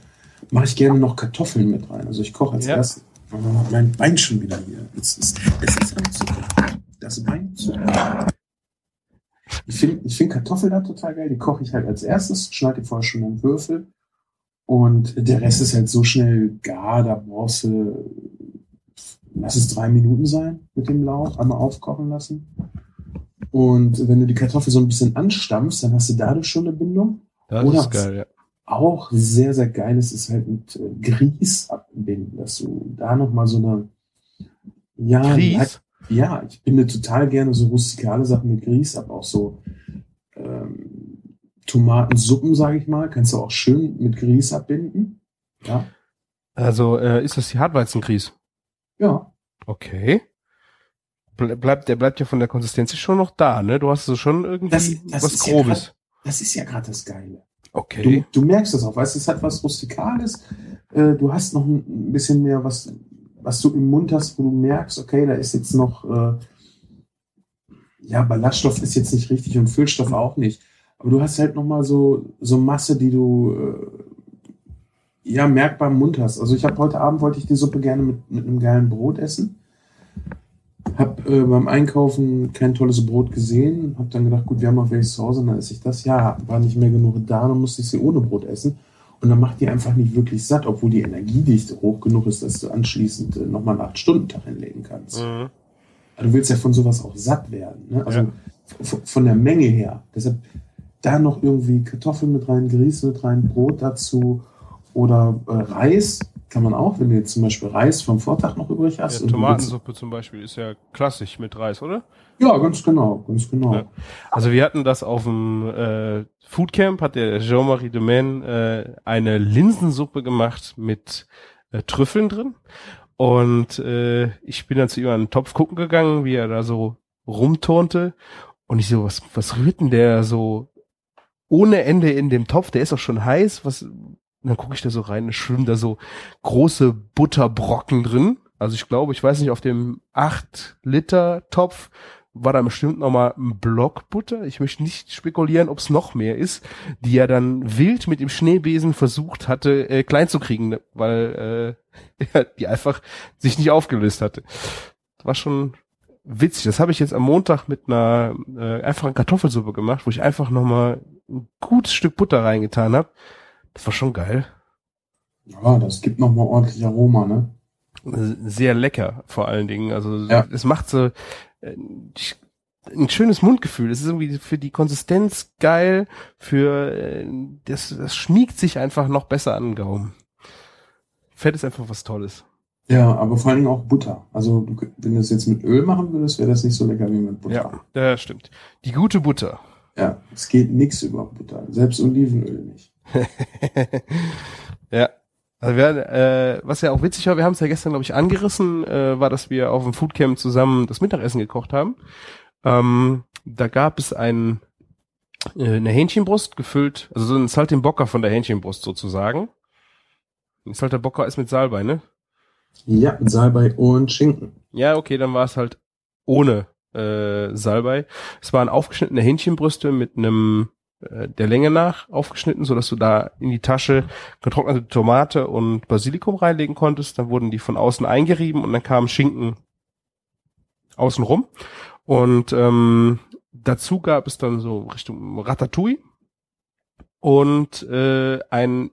Mache ich gerne noch Kartoffeln mit rein. Also ich koche als Ja. erstes. Oh, mein Bein schon wieder hier. Es ist, es ist am Zucker. Das Bein zucker. Ich finde ich find Kartoffeln da total geil. Die koche ich halt als erstes, schneide die vorher schon in Würfel. Und der Rest ist halt so schnell gar, da brauchst du, lass es drei Minuten sein mit dem Lauch, einmal aufkochen lassen. Und wenn du die Kartoffel so ein bisschen anstampfst, dann hast du dadurch schon eine Bindung. Das Oder ist geil, ja. Auch sehr, sehr geil ist, ist halt mit äh, Grieß abbinden, dass du da nochmal so eine, ja, Grieß? ja, ich binde total gerne so rustikale Sachen mit Grieß ab, auch so ähm, Tomatensuppen, sage ich mal, kannst du auch schön mit Grieß abbinden. Ja, Also äh, ist das die Hartweizengrieß? ja. Okay. bleibt, der bleibt ja von der Konsistenz schon noch da, ne? Du hast so schon irgendwie Das, das was Grobes. Ja grad, das ist ja gerade das Geile. Okay. Du, du merkst das auch, weißt du, es hat was Rustikales. Äh, du hast noch ein bisschen mehr, was, was du im Mund hast, wo du merkst, okay, da ist jetzt noch, äh, ja, Ballaststoff ist jetzt nicht richtig und Füllstoff auch nicht. Aber du hast halt noch mal so, so Masse, die du äh, ja merkbar im Mund hast. Also ich habe heute Abend wollte ich die Suppe gerne mit, mit einem geilen Brot essen. Hab äh, beim Einkaufen kein tolles Brot gesehen. Hab dann gedacht, gut, wir haben noch welches zu Hause, dann esse ich das. Ja, war nicht mehr genug da, dann musste ich sie ohne Brot essen. Und dann macht die einfach nicht wirklich satt, obwohl die Energiedichte hoch genug ist, dass du anschließend äh, nochmal einen 8-Stunden-Tag hinlegen kannst. Mhm. Aber du willst ja von sowas auch satt werden. Ne? Also Ja. von der Menge her. Deshalb da noch irgendwie Kartoffeln mit rein, Grieß mit rein, Brot dazu oder äh, Reis kann man auch, wenn du jetzt zum Beispiel Reis vom Vortag noch übrig hast. Ja, Tomatensuppe zum Beispiel ist ja klassisch mit Reis, oder? Ja, ganz genau, ganz genau. Ja. Also wir hatten das auf dem äh, Foodcamp, hat der Jean-Marie Domaine äh, eine Linsensuppe gemacht mit äh, Trüffeln drin. Und äh, ich bin dann zu ihm an den Topf gucken gegangen, wie er da so rumturnte. Und ich so, was, was rührt denn der so ohne Ende in dem Topf? Der ist doch schon heiß. Was? Und dann gucke ich da so rein, es schwimmen da so große Butterbrocken drin. Also ich glaube, ich weiß nicht, auf dem 8 Liter Topf war da bestimmt noch mal ein Block Butter. Ich möchte nicht spekulieren, ob es noch mehr ist, die er dann wild mit dem Schneebesen versucht hatte, äh, klein zu kriegen, ne, weil äh, die einfach sich nicht aufgelöst hatte. War schon witzig. Das habe ich jetzt am Montag mit einer äh, einfachen Kartoffelsuppe gemacht, wo ich einfach noch mal ein gutes Stück Butter reingetan habe. Das war schon geil. Ja, das gibt nochmal ordentlich Aroma, ne? Sehr lecker, vor allen Dingen. Also Ja. es macht so äh, ein schönes Mundgefühl. Es ist irgendwie für die Konsistenz geil, für äh, das, das schmiegt sich einfach noch besser an den Gaumen. Fett ist einfach was Tolles. Ja, aber vor allen Dingen auch Butter. Also wenn du es jetzt mit Öl machen würdest, wäre das nicht so lecker wie mit Butter. Ja, ja, stimmt. Die gute Butter. Ja, es geht nichts über Butter. Selbst Olivenöl nicht. ja. Also wir, äh, was ja auch witzig war, wir haben es ja gestern, glaube ich, angerissen, äh, war, dass wir auf dem Foodcamp zusammen das Mittagessen gekocht haben. Ähm, da gab es ein, äh, eine Hähnchenbrust gefüllt, also so ein Saltimbocca von der Hähnchenbrust sozusagen. Ein Saltimbocca ist mit Salbei, ne? Ja, mit Salbei und Schinken. Ja, okay, dann war es halt ohne äh, Salbei. Es waren aufgeschnittene Hähnchenbrüste mit einem äh, der Länge nach aufgeschnitten, so dass du da in die Tasche getrocknete Tomate und Basilikum reinlegen konntest. Dann wurden die von außen eingerieben und dann kam Schinken außen rum. Und ähm, dazu gab es dann so Richtung Ratatouille und äh, ein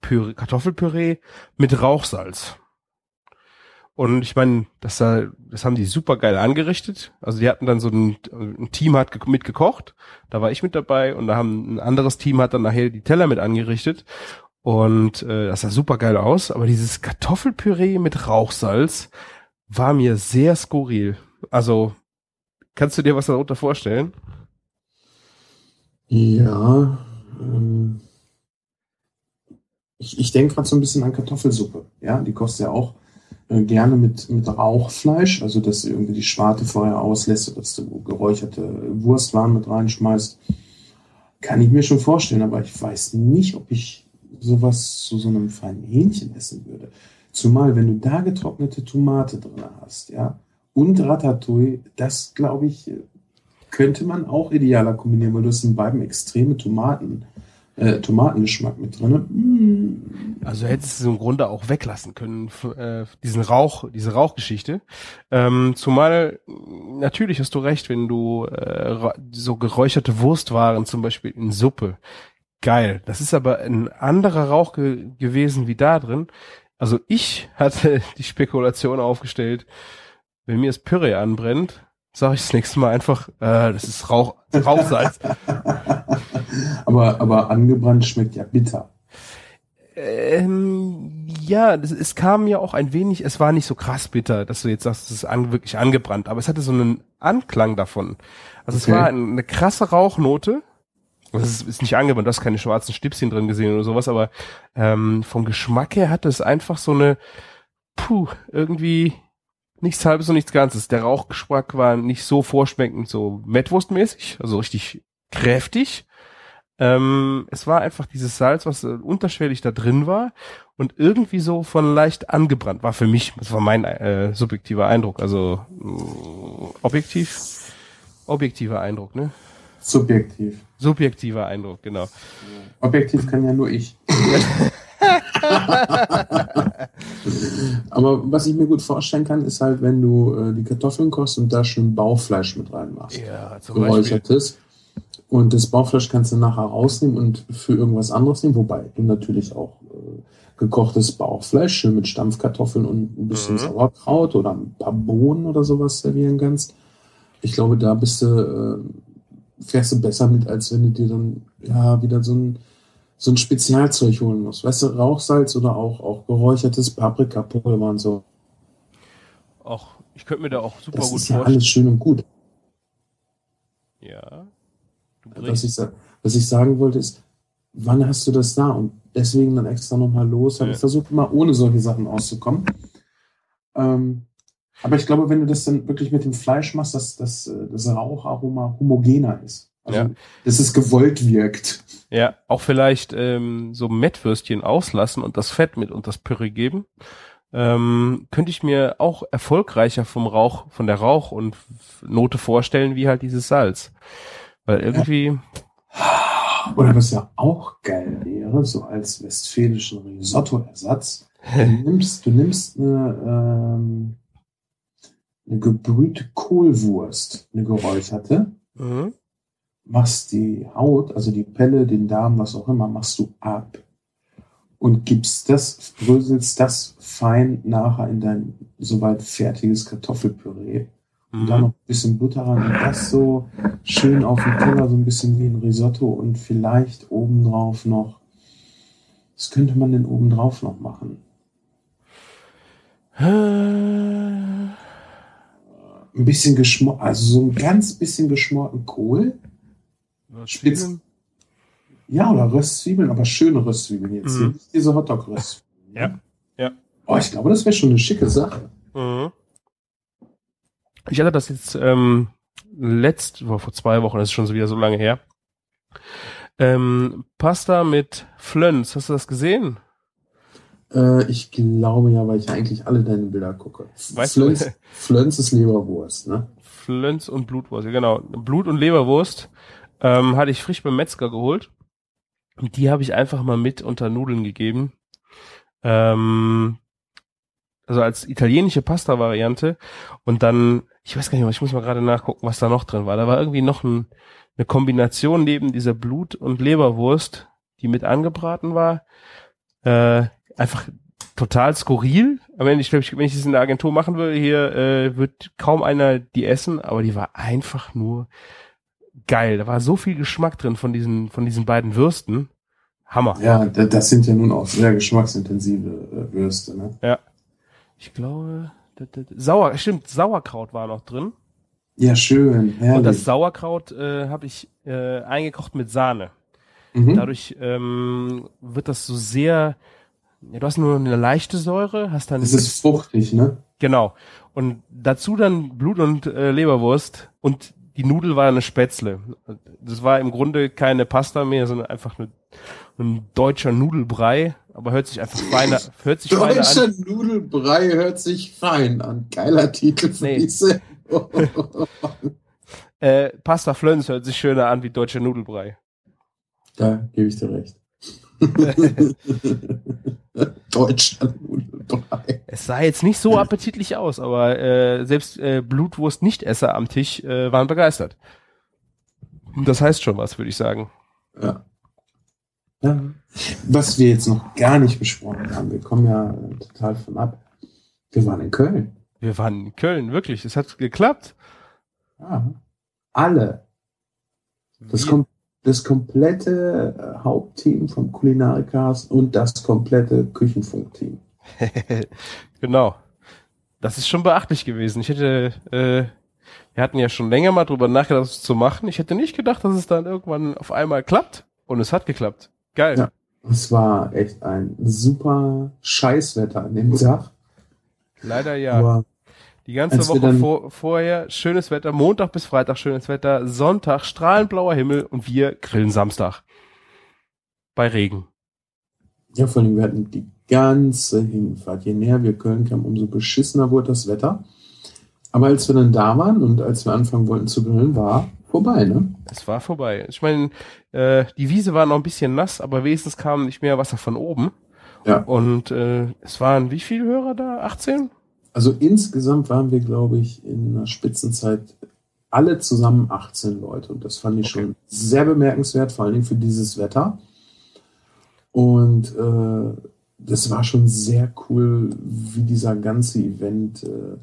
Püree, Kartoffelpüree mit Rauchsalz. Und ich meine, das, da- das haben die super geil angerichtet. Also die hatten dann so ein, ein Team hat ge- mitgekocht. Da war ich mit dabei und da haben ein anderes Team hat dann nachher die Teller mit angerichtet. Und äh, das sah super geil aus. Aber dieses Kartoffelpüree mit Rauchsalz war mir sehr skurril. Also kannst du dir was darunter vorstellen? Ja, ähm, ich, ich denke gerade so ein bisschen an Kartoffelsuppe. Ja, die kostet ja auch äh, gerne mit, mit Rauchfleisch, also dass du irgendwie die Schwarte vorher auslässt oder dass du geräucherte Wurstwaren mit reinschmeißt. Kann ich mir schon vorstellen, aber ich weiß nicht, ob ich sowas zu so einem feinen Hähnchen essen würde. Zumal, wenn du da getrocknete Tomate drin hast, ja, und Ratatouille, das glaube ich, könnte man auch idealer kombinieren, weil du hast in beiden extreme Tomaten, äh, Tomatengeschmack mit drin. Mm. Also hättest du im Grunde auch weglassen können, äh, diesen Rauch, diese Rauchgeschichte. Ähm, zumal, natürlich hast du recht, wenn du äh, so geräucherte Wurstwaren zum Beispiel in Suppe. Geil. Das ist aber ein anderer Rauch ge gewesen wie da drin. Also ich hatte die Spekulation aufgestellt, wenn mir das Püree anbrennt, sage ich das nächste Mal einfach, äh, das ist Rauch, Rauchsalz. Aber, aber angebrannt schmeckt ja bitter. Ähm, ja, das, es kam ja auch ein wenig, es war nicht so krass bitter, dass du jetzt sagst, es ist an, wirklich angebrannt, aber es hatte so einen Anklang davon. Also es Okay. war eine krasse Rauchnote. Also Es ist, ist nicht angebrannt, du hast keine schwarzen Stipschen drin gesehen oder sowas, aber ähm, vom Geschmack her hatte es einfach so eine, puh, irgendwie nichts halbes und nichts ganzes. Der Rauchgeschmack war nicht so vorschmeckend, so Mettwurstmäßig, also richtig kräftig. Ähm, es war einfach dieses Salz, was äh, unterschwellig da drin war und irgendwie so von leicht angebrannt war für mich. Das war mein äh, subjektiver Eindruck, also äh, objektiv, objektiver Eindruck, ne? Subjektiv. Subjektiver Eindruck, genau. Objektiv kann ja nur ich. Aber was ich mir gut vorstellen kann, ist halt, wenn du äh, die Kartoffeln kochst und da schön Bauchfleisch mit reinmachst. Ja, zum Geräuchertes. Und das Bauchfleisch kannst du nachher rausnehmen und für irgendwas anderes nehmen, wobei du natürlich auch äh, gekochtes Bauchfleisch schön mit Stampfkartoffeln und ein bisschen Mhm. Sauerkraut oder ein paar Bohnen oder sowas servieren kannst. Ich glaube, da bist du, äh, fährst du besser mit, als wenn du dir dann ja wieder so ein, so ein Spezialzeug holen musst. Weißt du, Rauchsalz oder auch, auch geräuchertes Paprikapulver und so. Auch, ich könnte mir da auch super Das gut ist ja vorstellen. alles schön und gut. Ja. Du Was ich, was ich sagen wollte ist, wann hast du das da? Und deswegen dann extra nochmal los. Ja. ich versucht, immer ohne solche Sachen auszukommen. Ähm, aber ich glaube, wenn du das dann wirklich mit dem Fleisch machst, dass, dass äh, das Raucharoma homogener ist. Also, Ja. dass es gewollt wirkt. Ja, auch vielleicht ähm, so Mettwürstchen auslassen und das Fett mit und das Püree geben. Ähm, könnte ich mir auch erfolgreicher vom Rauch, von der Rauch- und Note vorstellen, wie halt dieses Salz. Weil irgendwie, Oder was ja auch geil wäre, so als westfälischen Risotto-Ersatz, du nimmst, du nimmst eine, ähm, eine gebrühte Kohlwurst, eine geräucherte, mhm. machst die Haut, also die Pelle, den Darm, was auch immer, machst du ab und gibst das, bröselst das fein nachher in dein soweit fertiges Kartoffelpüree und dann noch ein bisschen Butter ran und das so schön auf dem Teller, so ein bisschen wie ein Risotto und vielleicht obendrauf noch, was könnte man denn obendrauf noch machen? Ein bisschen geschmort, also so ein ganz bisschen geschmorten Kohl. Spitz- Ja, oder Röstzwiebeln, aber schöne Röstzwiebeln jetzt. Mhm. Diese Hotdog-Röstzwiebeln. Ja, ja. Oh, ich glaube, das wäre schon eine schicke Sache. Mhm. Ich hatte das jetzt ähm, letzt, vor zwei Wochen, das ist schon so wieder so lange her. Ähm, Pasta mit Flöns, hast du das gesehen? Äh, ich glaube ja, weil ich eigentlich alle deine Bilder gucke. Weißt du- Flöns, Flöns ist Leberwurst, ne? Flöns und Blutwurst, ja, genau. Blut- und Leberwurst ähm, hatte ich frisch beim Metzger geholt. Und die habe ich einfach mal mit unter Nudeln gegeben. Ähm, also als italienische Pasta-Variante. Und dann, ich weiß gar nicht, mehr, ich muss mal gerade nachgucken, was da noch drin war. Da war irgendwie noch ein, eine Kombination neben dieser Blut- und Leberwurst, die mit angebraten war. Äh, einfach total skurril. Am Ende, ich glaube, wenn ich das in der Agentur machen würde, hier äh, wird kaum einer die essen, aber die war einfach nur geil. Da war so viel Geschmack drin von diesen, von diesen beiden Würsten. Hammer. Ja, da- das sind ja nun auch sehr geschmacksintensive äh, Würste, ne? Ich glaube, Sauer, stimmt, Sauerkraut war noch drin. Ja, schön, Und herrlich. das Sauerkraut äh, habe ich äh, eingekocht mit Sahne. mhm. Dadurch ähm, wird das so sehr, ja, du hast nur eine leichte Säure, hast dann Es ist fruchtig, ne? Genau. Und dazu dann Blut und äh, Leberwurst und die Nudel war eine Spätzle. Das war im Grunde keine Pasta mehr, sondern einfach eine, ein deutscher Nudelbrei, aber hört sich einfach feiner, hört sich feiner Deutscher an. Nudelbrei hört sich fein an. Geiler Titel für Nee. diese. Äh, Pasta Flöns hört sich schöner an wie deutscher Nudelbrei. da gebe ich dir recht. Deutscher Nudelbrei. Es sah jetzt nicht so appetitlich aus, aber äh, selbst äh, Blutwurst-Nichtesser am Tisch äh, waren begeistert. Und Das heißt schon was, würde ich sagen. Ja. Ja. Was wir jetzt noch gar nicht besprochen haben, wir kommen ja äh, total von ab. Wir waren in Köln. Wir waren in Köln, wirklich. Es hat geklappt. Ja. Alle. Das, kom das komplette äh, Hauptteam vom Kulinarikast und das komplette Küchenfunkteam. genau. Das ist schon beachtlich gewesen. Ich hätte, äh, wir hatten ja schon länger mal drüber nachgedacht, das zu machen. Ich hätte nicht gedacht, dass es dann irgendwann auf einmal klappt. Und es hat geklappt. Geil. Ja. Es war echt ein super Scheißwetter an dem Tag. Leider ja. Aber Die ganze Woche vor, vorher schönes Wetter, Montag bis Freitag schönes Wetter, Sonntag schönes Wetter, Montag bis Freitag schönes Wetter, Sonntag strahlend blauer Himmel und wir grillen Samstag. Bei Regen. Ja, vor allem, wir hatten die ganze Hinfahrt. Je näher wir Köln kamen, umso beschissener wurde das Wetter. Aber als wir dann da waren und als wir anfangen wollten zu grillen, war vorbei, ne? Es war vorbei. Ich meine, äh, die Wiese war noch ein bisschen nass, aber wenigstens kam nicht mehr Wasser von oben. Ja. Und äh, es waren wie viele Hörer da? 18? Also insgesamt waren wir, glaube ich, in einer Spitzenzeit alle zusammen 18 Leute. Und das fand ich Okay. schon sehr bemerkenswert, vor allen Dingen für dieses Wetter. Und äh, das war schon sehr cool, wie dieser ganze Event äh,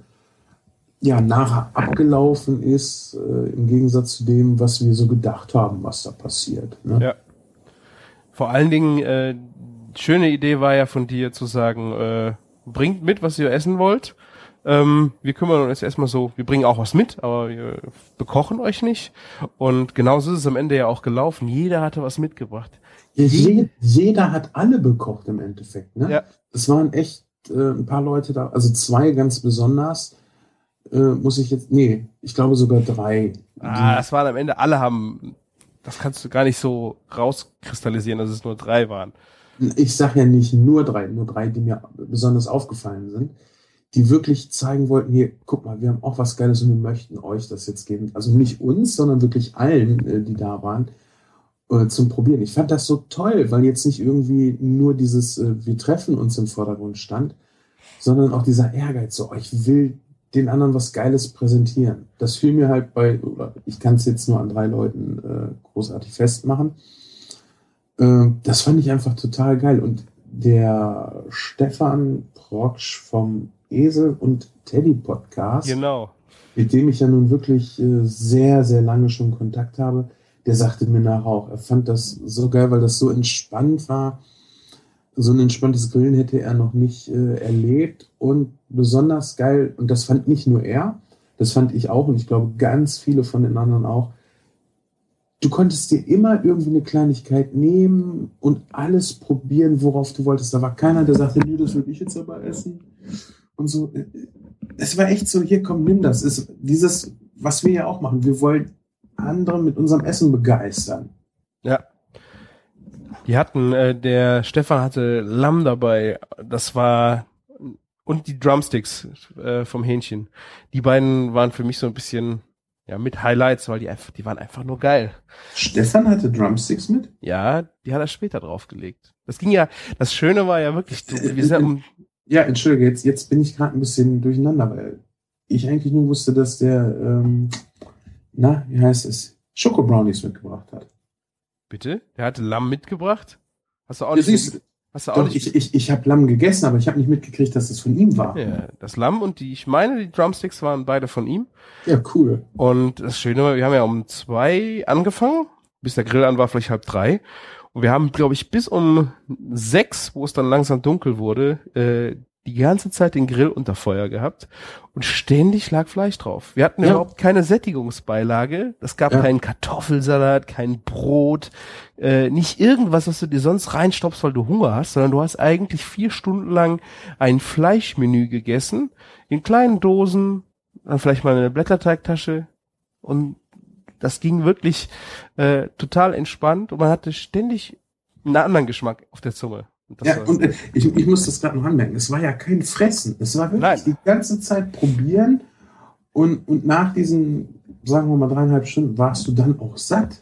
ja nachher abgelaufen ist, äh, im Gegensatz zu dem, was wir so gedacht haben, was da passiert. Ne? Ja. Vor allen Dingen, äh, schöne Idee war ja von dir zu sagen, äh, bringt mit, was ihr essen wollt. Ähm, wir kümmern uns erstmal so, wir bringen auch was mit, aber wir bekochen euch nicht. Und genauso ist es am Ende ja auch gelaufen. Jeder hatte was mitgebracht. Ja, je, jeder hat alle bekocht im Endeffekt. Ne? Ja. Es waren echt äh, ein paar Leute da, also zwei ganz besonders. Äh, muss ich jetzt, nee, ich glaube sogar drei. Ah, das waren am Ende, alle haben, das kannst du gar nicht so rauskristallisieren, dass es nur drei waren. ich sage ja nicht nur drei, nur drei, die mir besonders aufgefallen sind, die wirklich zeigen wollten, hier, guck mal, wir haben auch was Geiles und wir möchten euch das jetzt geben. Also nicht uns, sondern wirklich allen, äh, die da waren, äh, zum Probieren. Ich fand das so toll, weil jetzt nicht irgendwie nur dieses, äh, wir treffen uns im Vordergrund stand, sondern auch dieser Ehrgeiz, so, oh, ich will den anderen was Geiles präsentieren. Das fiel mir halt bei, oder ich kann es jetzt nur an drei Leuten äh, großartig festmachen. Äh, das fand ich einfach total geil. Und der Stefan Proksch vom Esel und Teddy Podcast, Genau. mit dem ich ja nun wirklich äh, sehr, sehr lange schon Kontakt habe, der sagte mir nach auch, er fand das so geil, weil das so entspannt war. So ein entspanntes Grillen hätte er noch nicht äh, erlebt und besonders geil, und das fand nicht nur er, das fand ich auch und ich glaube ganz viele von den anderen auch. Du konntest dir immer irgendwie eine Kleinigkeit nehmen und alles probieren, worauf du wolltest. Da war keiner, der sagte, nö, das will ich jetzt aber essen. Und so, es war echt so, hier komm, nimm das. Ist dieses, was wir ja auch machen. Wir wollen andere mit unserem Essen begeistern. Ja. Die hatten, äh, der Stefan hatte Lamm dabei, das war und die Drumsticks äh, vom Hähnchen. Die beiden waren für mich so ein bisschen ja mit Highlights, weil die einfach, die waren einfach nur geil. Stefan hatte Drumsticks mit? Ja, die hat er später draufgelegt. Das ging ja, das Schöne war ja wirklich, du, wir sind um, Ja, entschuldige, jetzt, jetzt bin ich gerade ein bisschen durcheinander, weil ich eigentlich nur wusste, dass der, ähm, na, wie heißt es, Schoko Brownies mitgebracht hat. Bitte, der hatte Lamm mitgebracht. Hast du auch Ja, nicht, hast du auch doch, nicht ich ich, ich habe Lamm gegessen, aber ich habe nicht mitgekriegt, dass es von ihm war. ja, das Lamm und die, ich meine, die Drumsticks waren beide von ihm. Ja, cool. Und das Schöne war, wir haben ja um zwei angefangen, bis der Grill an war, vielleicht halb drei. Und wir haben, glaube ich, bis um sechs, wo es dann langsam dunkel wurde, äh, die ganze Zeit den Grill unter Feuer gehabt und ständig lag Fleisch drauf. Wir hatten Ja. überhaupt keine Sättigungsbeilage. Es gab Ja. keinen Kartoffelsalat, kein Brot, äh, nicht irgendwas, was du dir sonst reinstopfst, weil du Hunger hast, sondern du hast eigentlich vier Stunden lang ein Fleischmenü gegessen, in kleinen Dosen, dann vielleicht mal eine Blätterteigtasche und das ging wirklich äh, total entspannt und man hatte ständig einen anderen Geschmack auf der Zunge. Das Ja, und äh, ich, ich muss das gerade noch anmerken. Es war ja kein Fressen. Es war wirklich Nein. die ganze Zeit probieren. Und, und nach diesen, sagen wir mal, dreieinhalb Stunden warst du dann auch satt.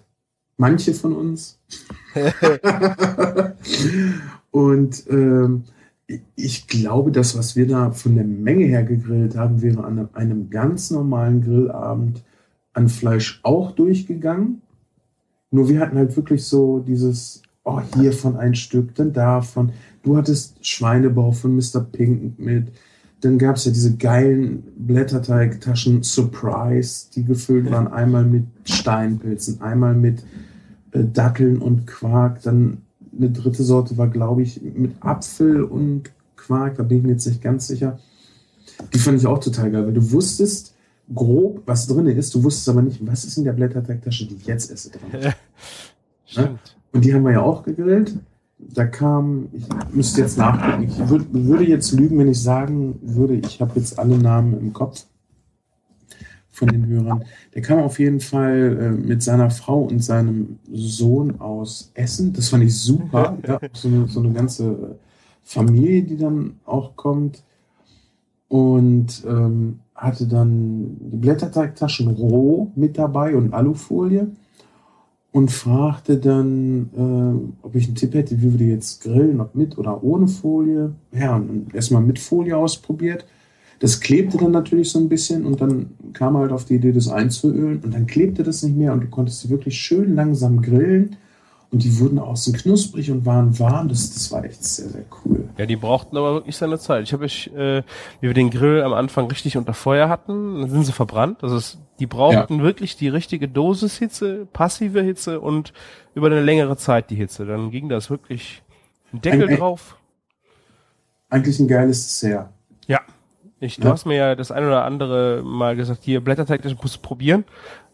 Manche von uns. und ähm, ich- glaube, das, was wir da von der Menge her gegrillt haben, wäre an einem ganz normalen Grillabend an Fleisch auch durchgegangen. Nur wir hatten halt wirklich so dieses, oh, hiervon ein Stück, dann davon. Du hattest Schweinebauch von Mr. Pink mit. Dann gab es ja diese geilen Blätterteigtaschen Surprise, die gefüllt waren. Einmal mit Steinpilzen, einmal mit äh, Datteln und Quark. Dann eine dritte Sorte war, glaube ich, mit Apfel und Quark. Da bin ich mir jetzt nicht ganz sicher. Die fand ich auch total geil, weil du wusstest grob, was drin ist. Du wusstest aber nicht, was ist in der Blätterteigtasche, die ich jetzt esse drin. Stimmt. Und die haben wir ja auch gegrillt. da kam, ich müsste jetzt nachgucken, ich würd, würde jetzt lügen, wenn ich sagen würde, ich habe jetzt alle Namen im Kopf von den Hörern. Der kam auf jeden Fall äh, mit seiner Frau und seinem Sohn aus Essen. Das fand ich super. ja, so, eine, so eine ganze Familie, die dann auch kommt. Und ähm, hatte dann die Blätterteigtaschen roh mit dabei und Alufolie und fragte dann, äh, ob ich einen Tipp hätte, wie wir die jetzt grillen, ob mit oder ohne Folie. Ja, und erstmal mit Folie ausprobiert. Das klebte dann natürlich so ein bisschen und dann kam halt auf die Idee, das einzuölen und dann klebte das nicht mehr und du konntest wirklich schön langsam grillen und die wurden auch so knusprig und waren warm. Das, das war echt sehr, sehr cool. Ja, die brauchten aber wirklich seine Zeit. Ich habe, ich, äh, wie wir den Grill am Anfang richtig unter Feuer hatten, dann sind sie verbrannt. Also es, die brauchten ja. wirklich die richtige Dosishitze, passive Hitze und über eine längere Zeit die Hitze. Dann ging das wirklich ein Deckel ein, drauf. Eigentlich ein geiles Dessert. Ja, ich, du ja. hast mir ja das ein oder andere Mal gesagt, hier Blätterteig, das musst du probieren.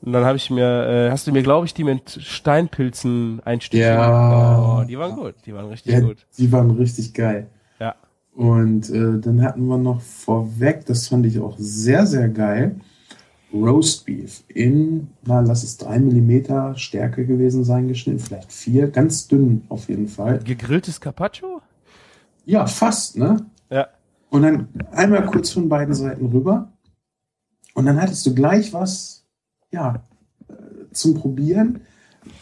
Und dann habe ich mir, äh, hast du mir, glaube ich, die mit Steinpilzen einstückt. Ja. Oh, die waren gut, die waren richtig ja, gut. Die waren richtig geil. Ja. Und äh, dann hatten wir noch vorweg, das fand ich auch sehr, sehr geil, Roast Beef in, na, lass es drei Millimeter Stärke gewesen sein, geschnitten, vielleicht vier, ganz dünn auf jeden Fall. Gegrilltes Carpaccio? Ja, fast, ne? Ja. Und dann einmal kurz von beiden Seiten rüber. Und dann hattest du gleich was, ja, äh, zum Probieren.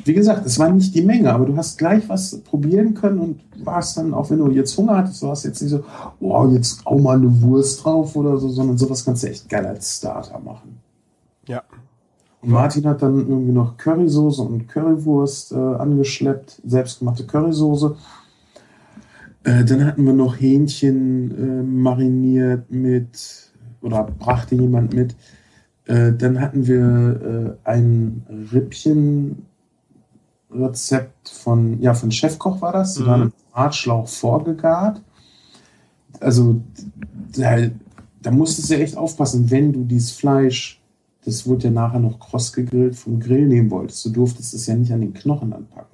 Wie gesagt, es war nicht die Menge, aber du hast gleich was probieren können und warst dann, auch wenn du jetzt Hunger hattest, du hast jetzt nicht so, oh, jetzt auch mal eine Wurst drauf oder so, sondern sowas kannst du echt geil als Starter machen. Ja. Und Martin hat dann irgendwie noch Currysoße und Currywurst äh, angeschleppt, selbstgemachte Currysoße. Äh, dann hatten wir noch Hähnchen äh, mariniert mit, oder brachte jemand mit. Äh, dann hatten wir äh, ein Rippchen-Rezept von, ja, von Chefkoch war das. Die mhm. waren im Hartschlauch vorgegart. Also, da, da musstest du echt aufpassen, wenn du dieses Fleisch, das wurde ja nachher noch kross gegrillt, vom Grill nehmen wolltest. Du durftest es ja nicht an den Knochen anpacken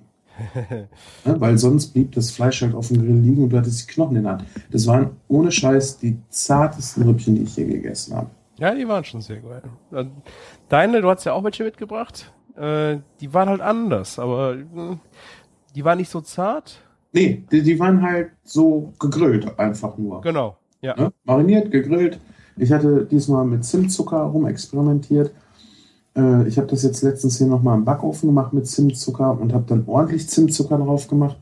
ja, weil sonst blieb das Fleisch halt auf dem Grill liegen und du hattest die Knochen in der Hand. Das waren ohne Scheiß die zartesten Rippchen, die ich je gegessen habe. Ja, die waren schon sehr geil. Deine, du hast ja auch welche mitgebracht. Äh, die waren halt anders, aber hm, die waren nicht so zart. Nee, die, die waren halt so gegrillt einfach nur. Genau, ja. Ne? Mariniert, gegrillt. Ich hatte diesmal mit Zimtzucker rumexperimentiert. Äh, ich habe das jetzt letztens hier nochmal im Backofen gemacht mit Zimtzucker und habe dann ordentlich Zimtzucker drauf gemacht.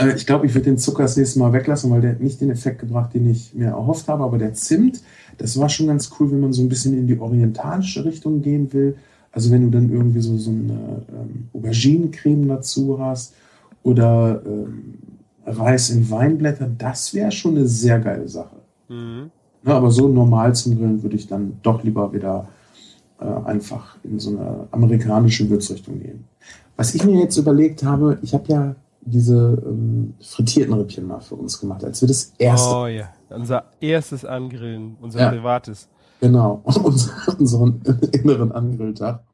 Äh, ich glaube, ich würde den Zucker das nächste Mal weglassen, weil der hat nicht den Effekt gebracht, den ich mir erhofft habe. Aber der Zimt, das war schon ganz cool, wenn man so ein bisschen in die orientalische Richtung gehen will. Also wenn du dann irgendwie so, so eine ähm, Auberginencreme dazu hast oder ähm, Reis in Weinblätter, das wäre schon eine sehr geile Sache. Mhm. Na, aber so normal zum Grillen würde ich dann doch lieber wieder äh, einfach in so eine amerikanische Würzrichtung gehen. Was ich mir jetzt überlegt habe, ich habe ja diese ähm, frittierten Rippchen mal für uns gemacht, als wir das erste. Oh ja, unser erstes Angrillen, unser ja, privates. Genau, unseren inneren Angrilltag.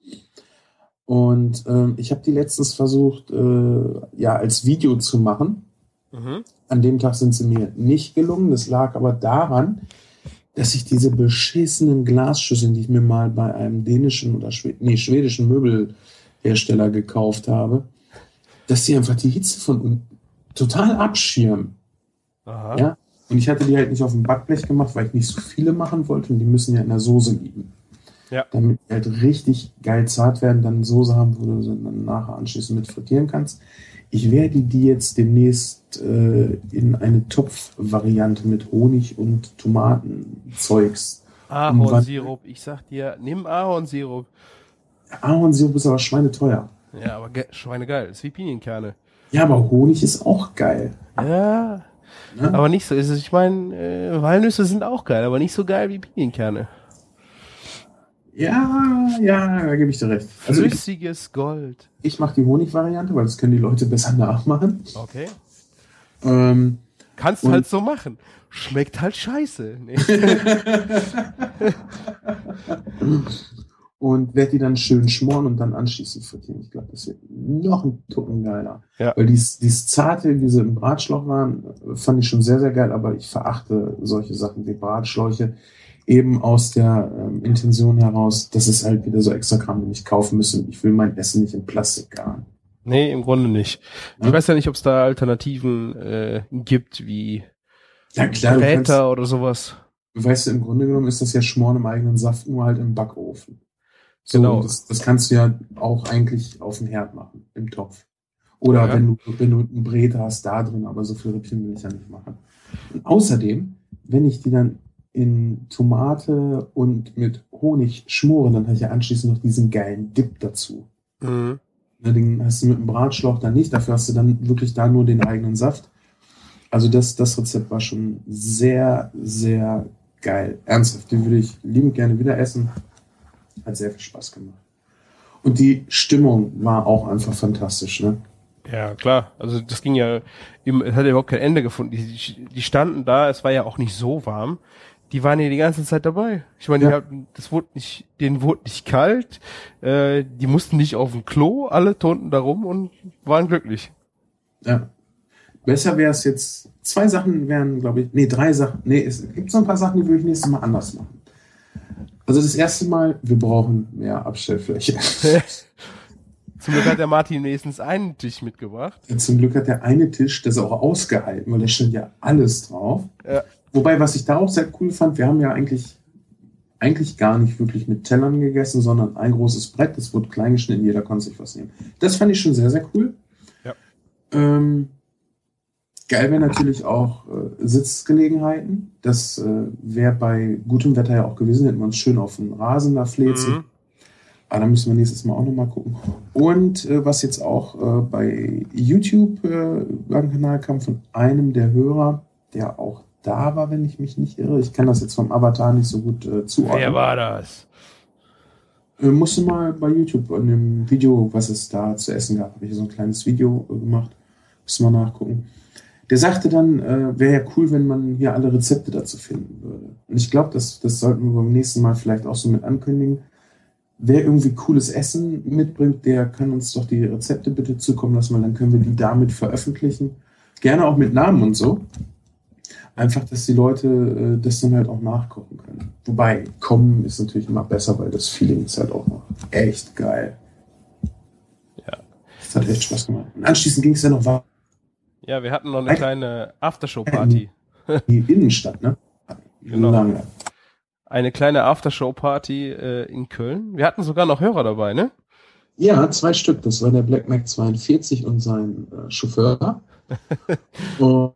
Und ähm, ich habe die letztens versucht, äh, ja, als Video zu machen. Mhm. An dem Tag sind sie mir nicht gelungen. Das lag aber daran, dass ich diese beschissenen Glasschüsseln, die ich mir mal bei einem dänischen oder Schwed nee, schwedischen Möbelhersteller gekauft habe, dass die einfach die Hitze von total abschirmen. Aha. Ja? Und ich hatte die halt nicht auf dem Backblech gemacht, weil ich nicht so viele machen wollte und die müssen ja in der Soße liegen. Ja. Damit die halt richtig geil zart werden, dann eine Soße haben, wo du sie dann nachher anschließend mit frittieren kannst. Ich werde die jetzt demnächst äh, in eine Topfvariante mit Honig und Tomatenzeugs. Ahornsirup, ich sag dir, nimm Ahornsirup. Ahornsirup ist aber schweineteuer. Ja, aber ge schweinegeil, ist wie Pinienkerne. Ja, aber Honig ist auch geil. Ja, ne? aber nicht so. Ich meine, äh, Walnüsse sind auch geil, aber nicht so geil wie Pinienkerne. Ja, ja, da gebe ich dir recht. Also Flüssiges ich, Gold. Ich mache die Honig-Variante, weil das können die Leute besser nachmachen. Okay. Ähm, Kannst du halt so machen. Schmeckt halt scheiße. Nee. und werde die dann schön schmoren und dann anschließend frittieren. Ich glaube, das wird noch ein Tucken geiler. Ja. Weil dies, dies Zarte, wie sie im Bratschlauch waren, fand ich schon sehr, sehr geil, aber ich verachte solche Sachen wie Bratschläuche eben aus der ähm, Intention heraus, dass es halt wieder so extra Kram, den ich kaufen müsse. Ich will mein Essen nicht in Plastik garen. Nee, im Grunde nicht. Ich Ja. weiß ja nicht, ob es da Alternativen äh, gibt, wie Ja, klar, du kannst, Räter oder sowas. weißt du, im Grunde genommen ist das ja Schmoren im eigenen Saft, nur halt im Backofen. So, Genau. Das, das kannst du ja auch eigentlich auf dem Herd machen, im Topf. Oder Ja. wenn du, wenn du einen Brät hast, da drin, aber so viel Rippchen will ich ja nicht machen. Und außerdem, wenn ich die dann in Tomate und mit Honig schmore, dann habe ich ja anschließend noch diesen geilen Dip dazu. Mhm. Den hast du mit dem Bratschlauch dann nicht, dafür hast du dann wirklich da nur den eigenen Saft. Also das, das Rezept war schon sehr, sehr geil. Ernsthaft, die würde ich liebend gerne wieder essen. Hat sehr viel Spaß gemacht. Und die Stimmung war auch einfach fantastisch. Ne? Ja, klar. Also das ging ja, es hat ja überhaupt kein Ende gefunden. Die, die, die standen da, es war ja auch nicht so warm. Die waren ja die ganze Zeit dabei. Ich meine, die Ja. hatten, das wurde nicht, denen wurde nicht kalt. Äh, die mussten nicht auf dem Klo, alle turnten da rum und waren glücklich. Ja. Besser wäre es jetzt, zwei Sachen wären, glaube ich, nee, drei Sachen, nee, es gibt so ein paar Sachen, die würde ich nächstes Mal anders machen. Also das erste Mal, wir brauchen mehr Abstellfläche. Zum Glück hat der Martin wenigstens einen Tisch mitgebracht. Zum Glück hat der eine Tisch das auch ausgehalten, weil da stand ja alles drauf. Ja. Wobei, was ich da auch sehr cool fand, wir haben ja eigentlich, eigentlich gar nicht wirklich mit Tellern gegessen, sondern ein großes Brett, das wurde klein geschnitten, jeder konnte sich was nehmen. Das fand ich schon sehr, sehr cool. Ja. Ähm, geil wäre natürlich auch äh, Sitzgelegenheiten. Das äh, wäre bei gutem Wetter ja auch gewesen, hätten wir uns schön auf den Rasen da flezen. Mhm. Aber da müssen wir nächstes Mal auch nochmal gucken. Und äh, was jetzt auch äh, bei YouTube äh, über den Kanal kam von einem der Hörer, der auch da war, wenn ich mich nicht irre. Ich kann das jetzt vom Avatar nicht so gut äh, zuordnen. Wer war das? Äh, musste mal bei YouTube in dem Video, was es da zu essen gab, habe ich so ein kleines Video gemacht. Müssen wir nachgucken. Der sagte dann, äh, wäre ja cool, wenn man hier alle Rezepte dazu finden würde. Und ich glaube, das, das sollten wir beim nächsten Mal vielleicht auch so mit ankündigen. Wer irgendwie cooles Essen mitbringt, der kann uns doch die Rezepte bitte zukommen lassen, weil dann können wir die damit veröffentlichen. Gerne auch mit Namen und so. Einfach, dass die Leute äh, das dann halt auch nachkochen können. Wobei, kommen ist natürlich immer besser, weil das Feeling ist halt auch noch echt geil. Ja. Das hat echt Spaß gemacht. Und anschließend ging es ja noch weiter Ja, wir hatten noch eine kleine Aftershow-Party. die Innenstadt, ne? Genau. Eine kleine Aftershow-Party äh, in Köln. Wir hatten sogar noch Hörer dabei, ne? Ja, zwei Stück. Das war der Black Mac 42 und sein äh, Chauffeur. und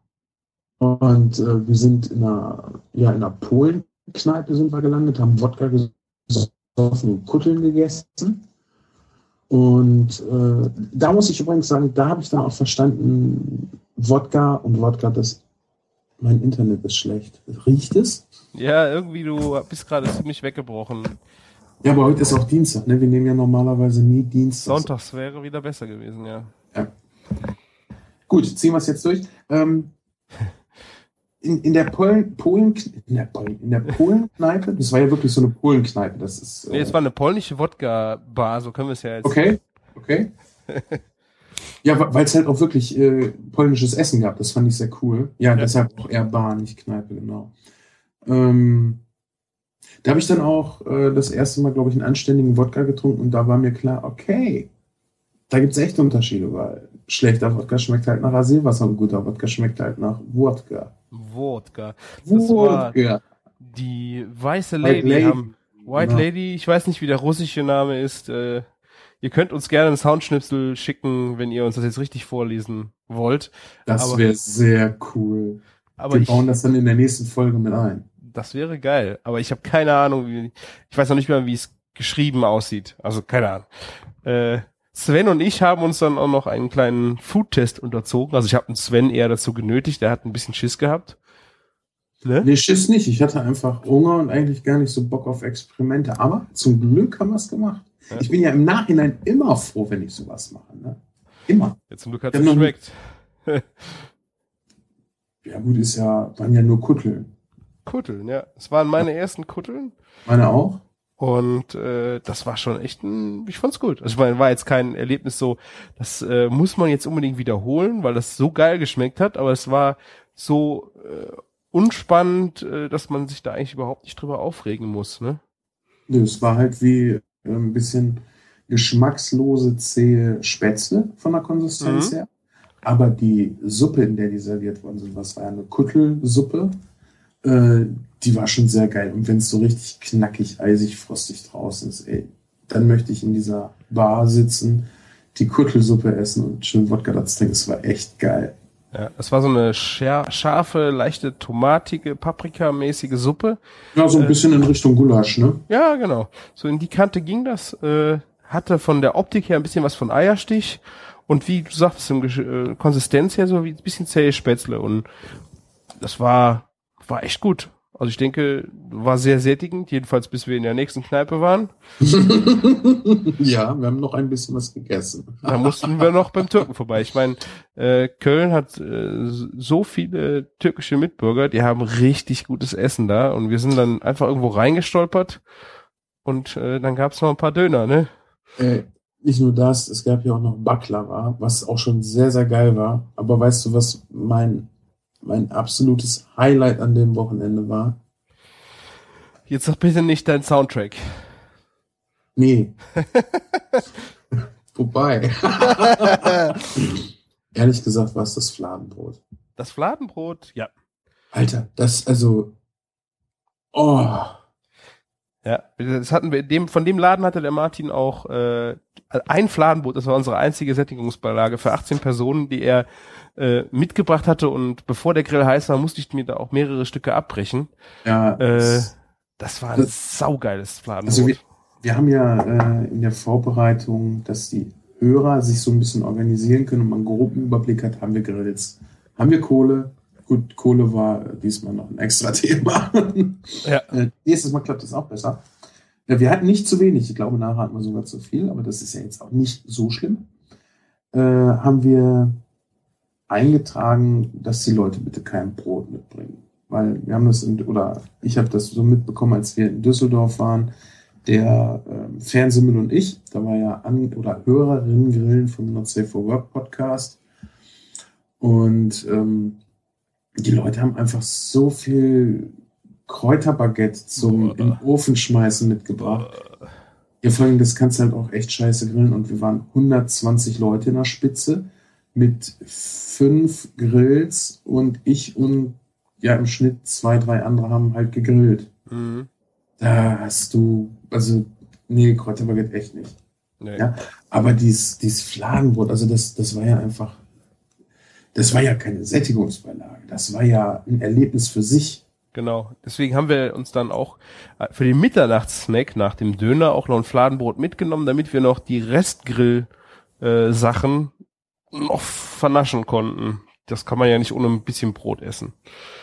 und äh, wir sind in einer, ja, in einer Polen-Kneipe sind wir gelandet, haben Wodka gesoffen und Kutteln gegessen. Und äh, da muss ich übrigens sagen, da habe ich dann auch verstanden, Wodka und Wodka, das mein Internet ist schlecht. Riecht es? Ja, irgendwie du bist gerade ziemlich weggebrochen. Ja, aber heute ist auch Dienstag, ne? Wir nehmen ja normalerweise nie Dienstag. Sonntags wäre wieder besser gewesen, ja. Gut, ziehen wir es jetzt durch. Ähm, in, in der Polen, Polen, in der Polen, in der Polenkneipe, das war ja wirklich so eine Polenkneipe, das ist. äh, Nee, es war eine polnische Wodka-Bar, so können wir es ja jetzt. okay, okay. ja, weil es halt auch wirklich äh, polnisches Essen gab, das fand ich sehr cool. Ja, Ja. deshalb auch eher Bar, nicht Kneipe, genau. Ähm, da habe ich dann auch äh, das erste Mal, glaube ich, einen anständigen Wodka getrunken und da war mir klar, okay, da gibt es echt Unterschiede, weil schlechter Wodka schmeckt halt nach Rasierwasser und guter Wodka schmeckt halt nach Wodka. Wodka. Das war Wodka. die weiße White Lady. Lady. Haben, White Genau. Lady, ich weiß nicht, wie der russische Name ist. Äh, ihr könnt uns gerne einen Soundschnipsel schicken, wenn ihr uns das jetzt richtig vorlesen wollt. Das wäre sehr cool. Aber Wir ich, bauen das dann in der nächsten Folge mit ein. das wäre geil. Aber ich habe keine Ahnung, wie, ich weiß noch nicht mal, wie es geschrieben aussieht. Also keine Ahnung. Äh, Sven und ich haben uns dann auch noch einen kleinen Foodtest unterzogen. Also ich habe Sven eher dazu genötigt, der hat ein bisschen Schiss gehabt. Ne? Nee, Schiss nicht. Ich hatte einfach Hunger und eigentlich gar nicht so Bock auf Experimente. Aber zum Glück haben wir es gemacht. Ja. Ich bin ja im Nachhinein immer froh, wenn ich sowas mache. Ne? Immer. Ja, zum Glück hat es geschmeckt. Ja gut, ist ja, waren ja nur Kutteln. Kutteln, ja. Es waren meine ersten Kutteln. Meine auch? Und äh, das war schon echt ein, ich fand's gut. Also ich meine, war jetzt kein Erlebnis so, das äh, muss man jetzt unbedingt wiederholen, weil das so geil geschmeckt hat, aber es war so äh, unspannend, äh, dass man sich da eigentlich überhaupt nicht drüber aufregen muss, ne? Nö, es war halt wie äh, ein bisschen geschmackslose, zähe Spätzle von der Konsistenz Mhm. her. Aber die Suppe, in der die serviert worden sind, was war ja eine Kuttelsuppe, äh, die war schon sehr geil. Und wenn es so richtig knackig, eisig, frostig draußen ist, ey, dann möchte ich in dieser Bar sitzen, die Kuttelsuppe essen und schön Wodka dazu trinken. Es war echt geil. Ja, das war so eine scharfe, leichte, tomatige, paprikamäßige Suppe. Ja, so ein bisschen in Richtung Gulasch, ne? Ja, genau. So in die Kante ging das. Äh, hatte von der Optik her ein bisschen was von Eierstich. Und wie du sagtest, im Gesch äh, Konsistenz her so wie ein bisschen zähe Spätzle. Und das war, war echt gut. Also ich denke, war sehr sättigend, jedenfalls bis wir in der nächsten Kneipe waren. ja, wir haben noch ein bisschen was gegessen. Da mussten wir noch beim Türken vorbei. Ich meine, äh, Köln hat äh, so viele türkische Mitbürger, die haben richtig gutes Essen da. Und wir sind dann einfach irgendwo reingestolpert. Und äh, dann gab's noch ein paar Döner, ne? Äh, nicht nur das, es gab ja auch noch Baklava, was auch schon sehr, sehr geil war. Aber weißt du, was mein, mein absolutes Highlight an dem Wochenende war? Jetzt sag bitte nicht dein Soundtrack. Nee. Wobei. Ehrlich gesagt war es das Fladenbrot. Das Fladenbrot, ja. Alter, das, also. Oh. Ja, das hatten wir, dem, von dem Laden hatte der Martin auch äh, ein Fladenbrot, das war unsere einzige Sättigungsbeilage für 18 Personen, die er äh, mitgebracht hatte und bevor der Grill heiß war, musste ich mir da auch mehrere Stücke abbrechen. Ja. Äh, das- das war ein saugeiles Fladenbrot. Also wir, wir haben ja äh, in der Vorbereitung, dass die Hörer sich so ein bisschen organisieren können und man einen groben Überblick hat, haben wir Grills, haben wir Kohle. Gut, Kohle war diesmal noch ein extra Thema. Ja. Äh, nächstes Mal klappt das auch besser. Wir hatten nicht zu wenig, ich glaube, nachher hatten wir sogar zu viel, aber das ist ja jetzt auch nicht so schlimm. Äh, haben wir eingetragen, dass die Leute bitte kein Brot mitbringen. Weil wir haben das, in, oder ich habe das so mitbekommen, als wir in Düsseldorf waren, der ähm, Fernsehmüll und ich, da war ja an oder Hörerinnen grillen vom Not Safe for Work Podcast. Und ähm, die Leute haben einfach so viel Kräuterbaguette zum den Ofen schmeißen mitgebracht. Ja, vor allem, das kannst du halt auch echt scheiße grillen. Und wir waren 120 Leute in der Spitze mit fünf Grills und ich und ja im Schnitt zwei, drei andere haben halt gegrillt. Mhm. Da hast du, also, nee, Kräuterbaguette echt nicht. Nee. Ja. Aber dieses, dieses Fladenbrot, also das, das war ja einfach, das war ja keine Sättigungsbeilage. Das war ja ein Erlebnis für sich. Genau. Deswegen haben wir uns dann auch äh, für den Mitternachtssnack nach dem Döner auch noch ein Fladenbrot mitgenommen, damit wir noch die Restgrill-Sachen noch vernaschen konnten. Das kann man ja nicht ohne ein bisschen Brot essen.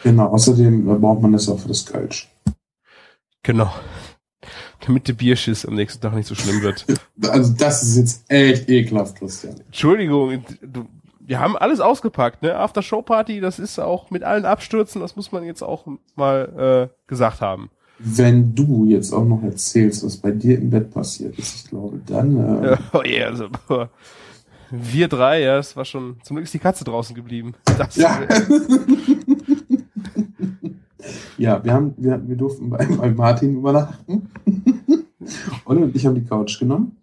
Genau, außerdem äh, braucht man das auch für das Kölsch. Genau. Damit der Bierschiss am nächsten Tag nicht so schlimm wird. Also das ist jetzt echt ekelhaft, Christian. Entschuldigung, du, wir haben alles ausgepackt, ne? After-Show-Party, das ist auch mit allen Abstürzen, das muss man jetzt auch mal äh, gesagt haben. Wenn du jetzt auch noch erzählst, was bei dir im Bett passiert ist, ich glaube, dann äh, Ja, oh yeah, also, wir drei, ja, das war schon, zum Glück ist die Katze draußen geblieben. Das, Ja. ja, wir haben, wir, wir durften bei, bei Martin übernachten. Und ich haben die Couch genommen.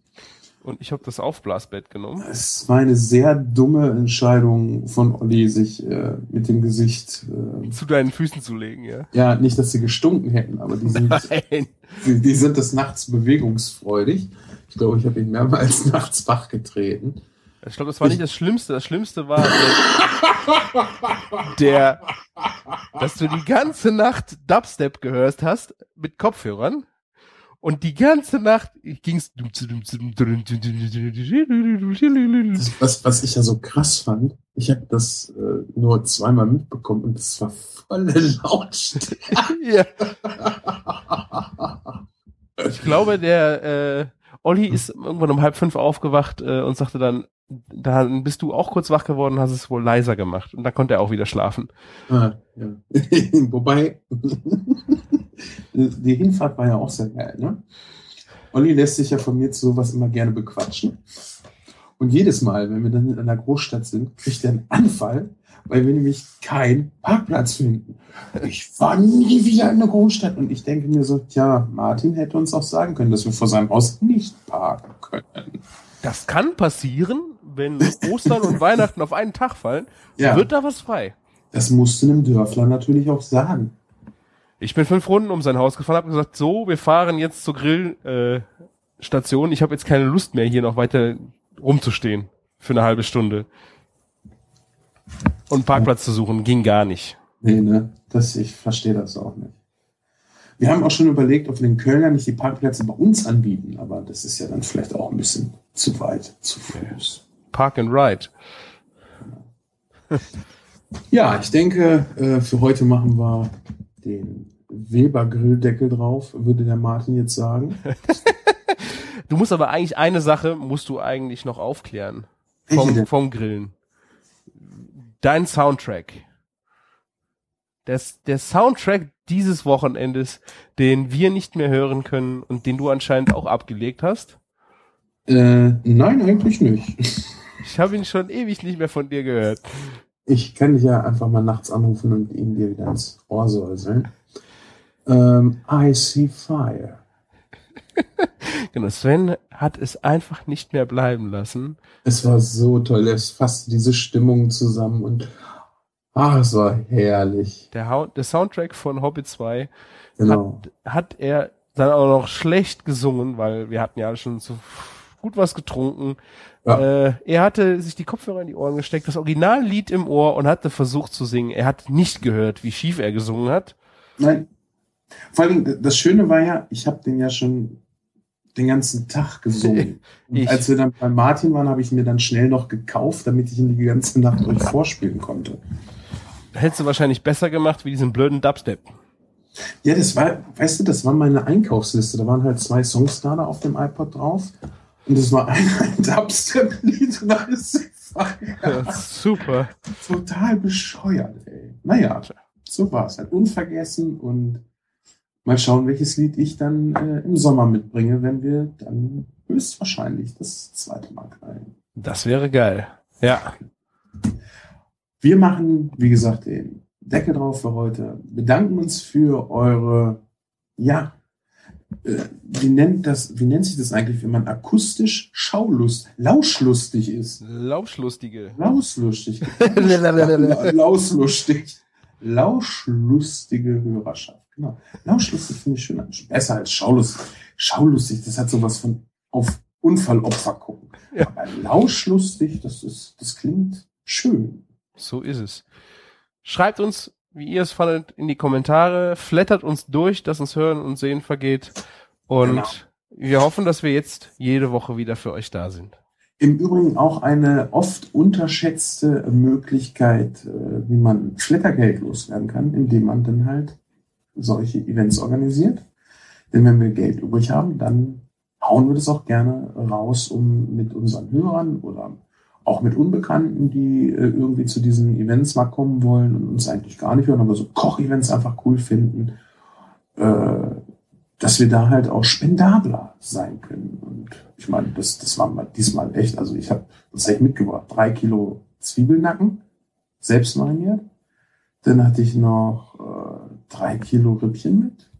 Und ich habe das Aufblasbett genommen. Es war eine sehr dumme Entscheidung von Olli, sich äh, mit dem Gesicht, äh, Zu deinen Füßen zu legen, ja. ja, nicht, dass sie gestunken hätten, aber die sind, die, die sind des Nachts bewegungsfreudig. Ich glaube, ich habe ihn mehrmals nachts wach getreten. Ich glaube, das war nicht das Schlimmste. Das Schlimmste war der, der, dass du die ganze Nacht Dubstep gehört hast mit Kopfhörern. Und die ganze Nacht ging's. Das, was, was ich ja so krass fand, ich habe das äh, nur zweimal mitbekommen und es war volle Lautstärke. Ja. Ich glaube, der äh, Olli ist irgendwann um halb fünf aufgewacht äh, und sagte dann, dann bist du auch kurz wach geworden, hast es wohl leiser gemacht. Und dann konnte er auch wieder schlafen. Ah, ja. Wobei, die Hinfahrt war ja auch sehr geil, ne? Olli lässt sich ja von mir zu sowas immer gerne bequatschen. Und jedes Mal, wenn wir dann in einer Großstadt sind, kriegt er einen Anfall, weil wir nämlich keinen Parkplatz finden. Ich war nie wieder in einer Großstadt und ich denke mir so, tja, Martin hätte uns auch sagen können, dass wir vor seinem Haus nicht parken können. Das kann passieren, wenn Ostern und Weihnachten auf einen Tag fallen, Ja. wird da was frei. Das musst du einem Dörfler natürlich auch sagen. Ich bin fünf Runden um sein Haus gefahren, habe gesagt, so, wir fahren jetzt zur Grillstation. Äh, ich habe jetzt keine Lust mehr, hier noch weiter rumzustehen für eine halbe Stunde. Und einen Parkplatz zu suchen, ging gar nicht. Nee, ne? Das, ich verstehe das auch nicht. Wir haben auch schon überlegt, ob wir den Kölnern nicht die Parkplätze bei uns anbieten, aber das ist ja dann vielleicht auch ein bisschen zu weit, zu Fuß. Park and Ride. Ja, ich denke, äh, für heute machen wir den Weber-Grilldeckel drauf, würde der Martin jetzt sagen. Du musst aber eigentlich eine Sache musst du eigentlich noch aufklären. Vom, vom Grillen. Dein Soundtrack. Das, der Soundtrack dieses Wochenendes, den wir nicht mehr hören können und den du anscheinend auch abgelegt hast. Äh, nein, eigentlich nicht. Ich habe ihn schon ewig nicht mehr von dir gehört. Ich kann dich ja einfach mal nachts anrufen und ihn dir wieder ins Ohr säuseln. Ähm, I see fire. Genau, Sven hat es einfach nicht mehr bleiben lassen. Es war so toll, es fasste diese Stimmung zusammen und ach, es war herrlich. Der, Hau- der Soundtrack von Hobbit 2 Genau. hat er dann auch noch schlecht gesungen, weil wir hatten ja schon so gut was getrunken. Ja. Äh, er hatte sich die Kopfhörer in die Ohren gesteckt, das Originallied im Ohr und hatte versucht zu singen. Er hat nicht gehört, wie schief er gesungen hat. Nein. Vor allem, das Schöne war ja, ich habe den ja schon den ganzen Tag gesungen. Und als wir dann bei Martin waren, habe ich ihn mir dann schnell noch gekauft, damit ich ihn die ganze Nacht durch vorspielen konnte. Hättest du wahrscheinlich besser gemacht wie diesen blöden Dubstep. Ja, das war, weißt du, das war meine Einkaufsliste. Da waren halt zwei Songs da auf dem iPod drauf. Und das war ein, ein Dubstep-Lied und alles Ja, super. total bescheuert, ey. Naja, so war es halt. Unvergessen und mal schauen, welches Lied ich dann äh, im Sommer mitbringe, wenn wir dann höchstwahrscheinlich das zweite Mal knallen. Das wäre geil. Ja. Wir machen, wie gesagt, den Deckel drauf für heute. Bedanken uns für eure, ja, äh, wie nennt das, wie nennt sich das eigentlich, wenn man akustisch schaulust, lauschlustig ist? Lauschlustige. Lauslustig. Lauslustig. Lauschlustige Hörerschaft. Genau. Lauschlustig finde ich schön. Besser als schaulustig. Schaulustig, das hat sowas von auf Unfallopfer gucken. Ja. Aber lauschlustig, das ist, das klingt schön. So ist es. Schreibt uns, wie ihr es fandet, in die Kommentare. Flattert uns durch, dass uns Hören und Sehen vergeht. Und Genau. wir hoffen, dass wir jetzt jede Woche wieder für euch da sind. Im Übrigen auch eine oft unterschätzte Möglichkeit, äh, wie man Flattergeld loswerden kann, indem man dann halt solche Events organisiert. Denn wenn wir Geld übrig haben, dann hauen wir das auch gerne raus, um mit unseren Hörern oder auch mit Unbekannten, die äh, irgendwie zu diesen Events mal kommen wollen und uns eigentlich gar nicht hören, aber so Koch-Events einfach cool finden, äh, dass wir da halt auch spendabler sein können. Und ich meine, das, das war mal diesmal echt, also ich habe ich mitgebracht, drei Kilo Zwiebelnacken, selbst mariniert. Dann hatte ich noch äh, drei Kilo Rippchen mit.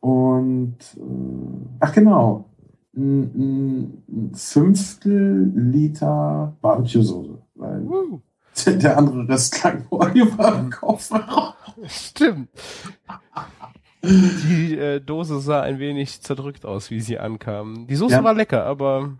Und äh, ach genau, ein, ein, Fünftel Liter Barbecue-Soße. Weil Woo. der, der andere Rest lag vor im Kofferraum. Stimmt. Die äh, Dose sah ein wenig zerdrückt aus, wie sie ankam. Die Soße Ja. war lecker, aber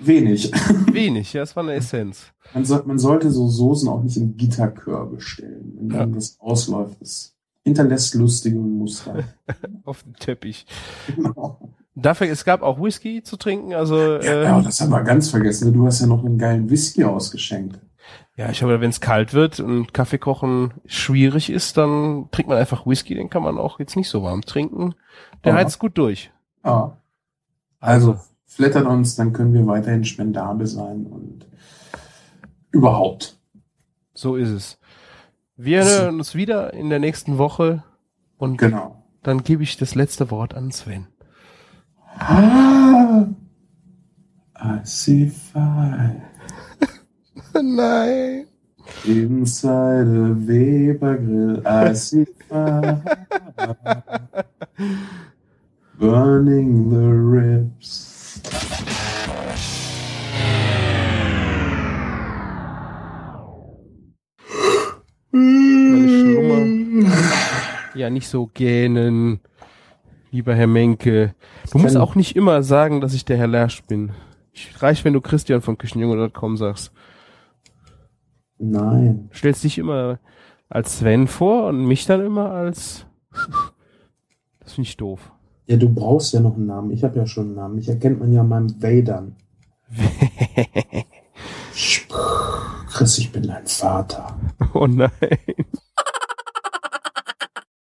Wenig. wenig. Ja, es war eine Essenz. Man, soll, man sollte so Soßen auch nicht in Gitterkörbe stellen. Wenn dann Ja. das ausläuft, das hinterlässt lustige Muster. Auf dem Teppich. genau. Dafür, es gab auch Whisky zu trinken, also äh, Ja, das haben wir ganz vergessen. Du hast ja noch einen geilen Whisky ausgeschenkt. Ja, ich glaube, wenn es kalt wird und Kaffee kochen schwierig ist, dann trinkt man einfach Whisky, den kann man auch jetzt nicht so warm trinken. Der Ja. heizt gut durch. Ja. Also, flattert uns, dann können wir weiterhin spendabel sein und überhaupt. So ist es. Wir hören uns wieder in der nächsten Woche und Genau. dann gebe ich das letzte Wort an Sven. Ah, I see fire Nein. inside a Weber grill. I see fire burning the ribs. Ja, nicht so gähnen, lieber Herr Menke. Du musst auch nicht immer sagen, dass ich der Herr Lersch bin. Ich reich, wenn du Christian von Küchenjunge.com sagst. Nein. Du stellst dich immer als Sven vor und mich dann immer als... Das finde ich doof. Ja, du brauchst ja noch einen Namen. Ich habe ja schon einen Namen. Mich erkennt man ja an meinem Vadern. Chris, ich bin dein Vater. Oh nein.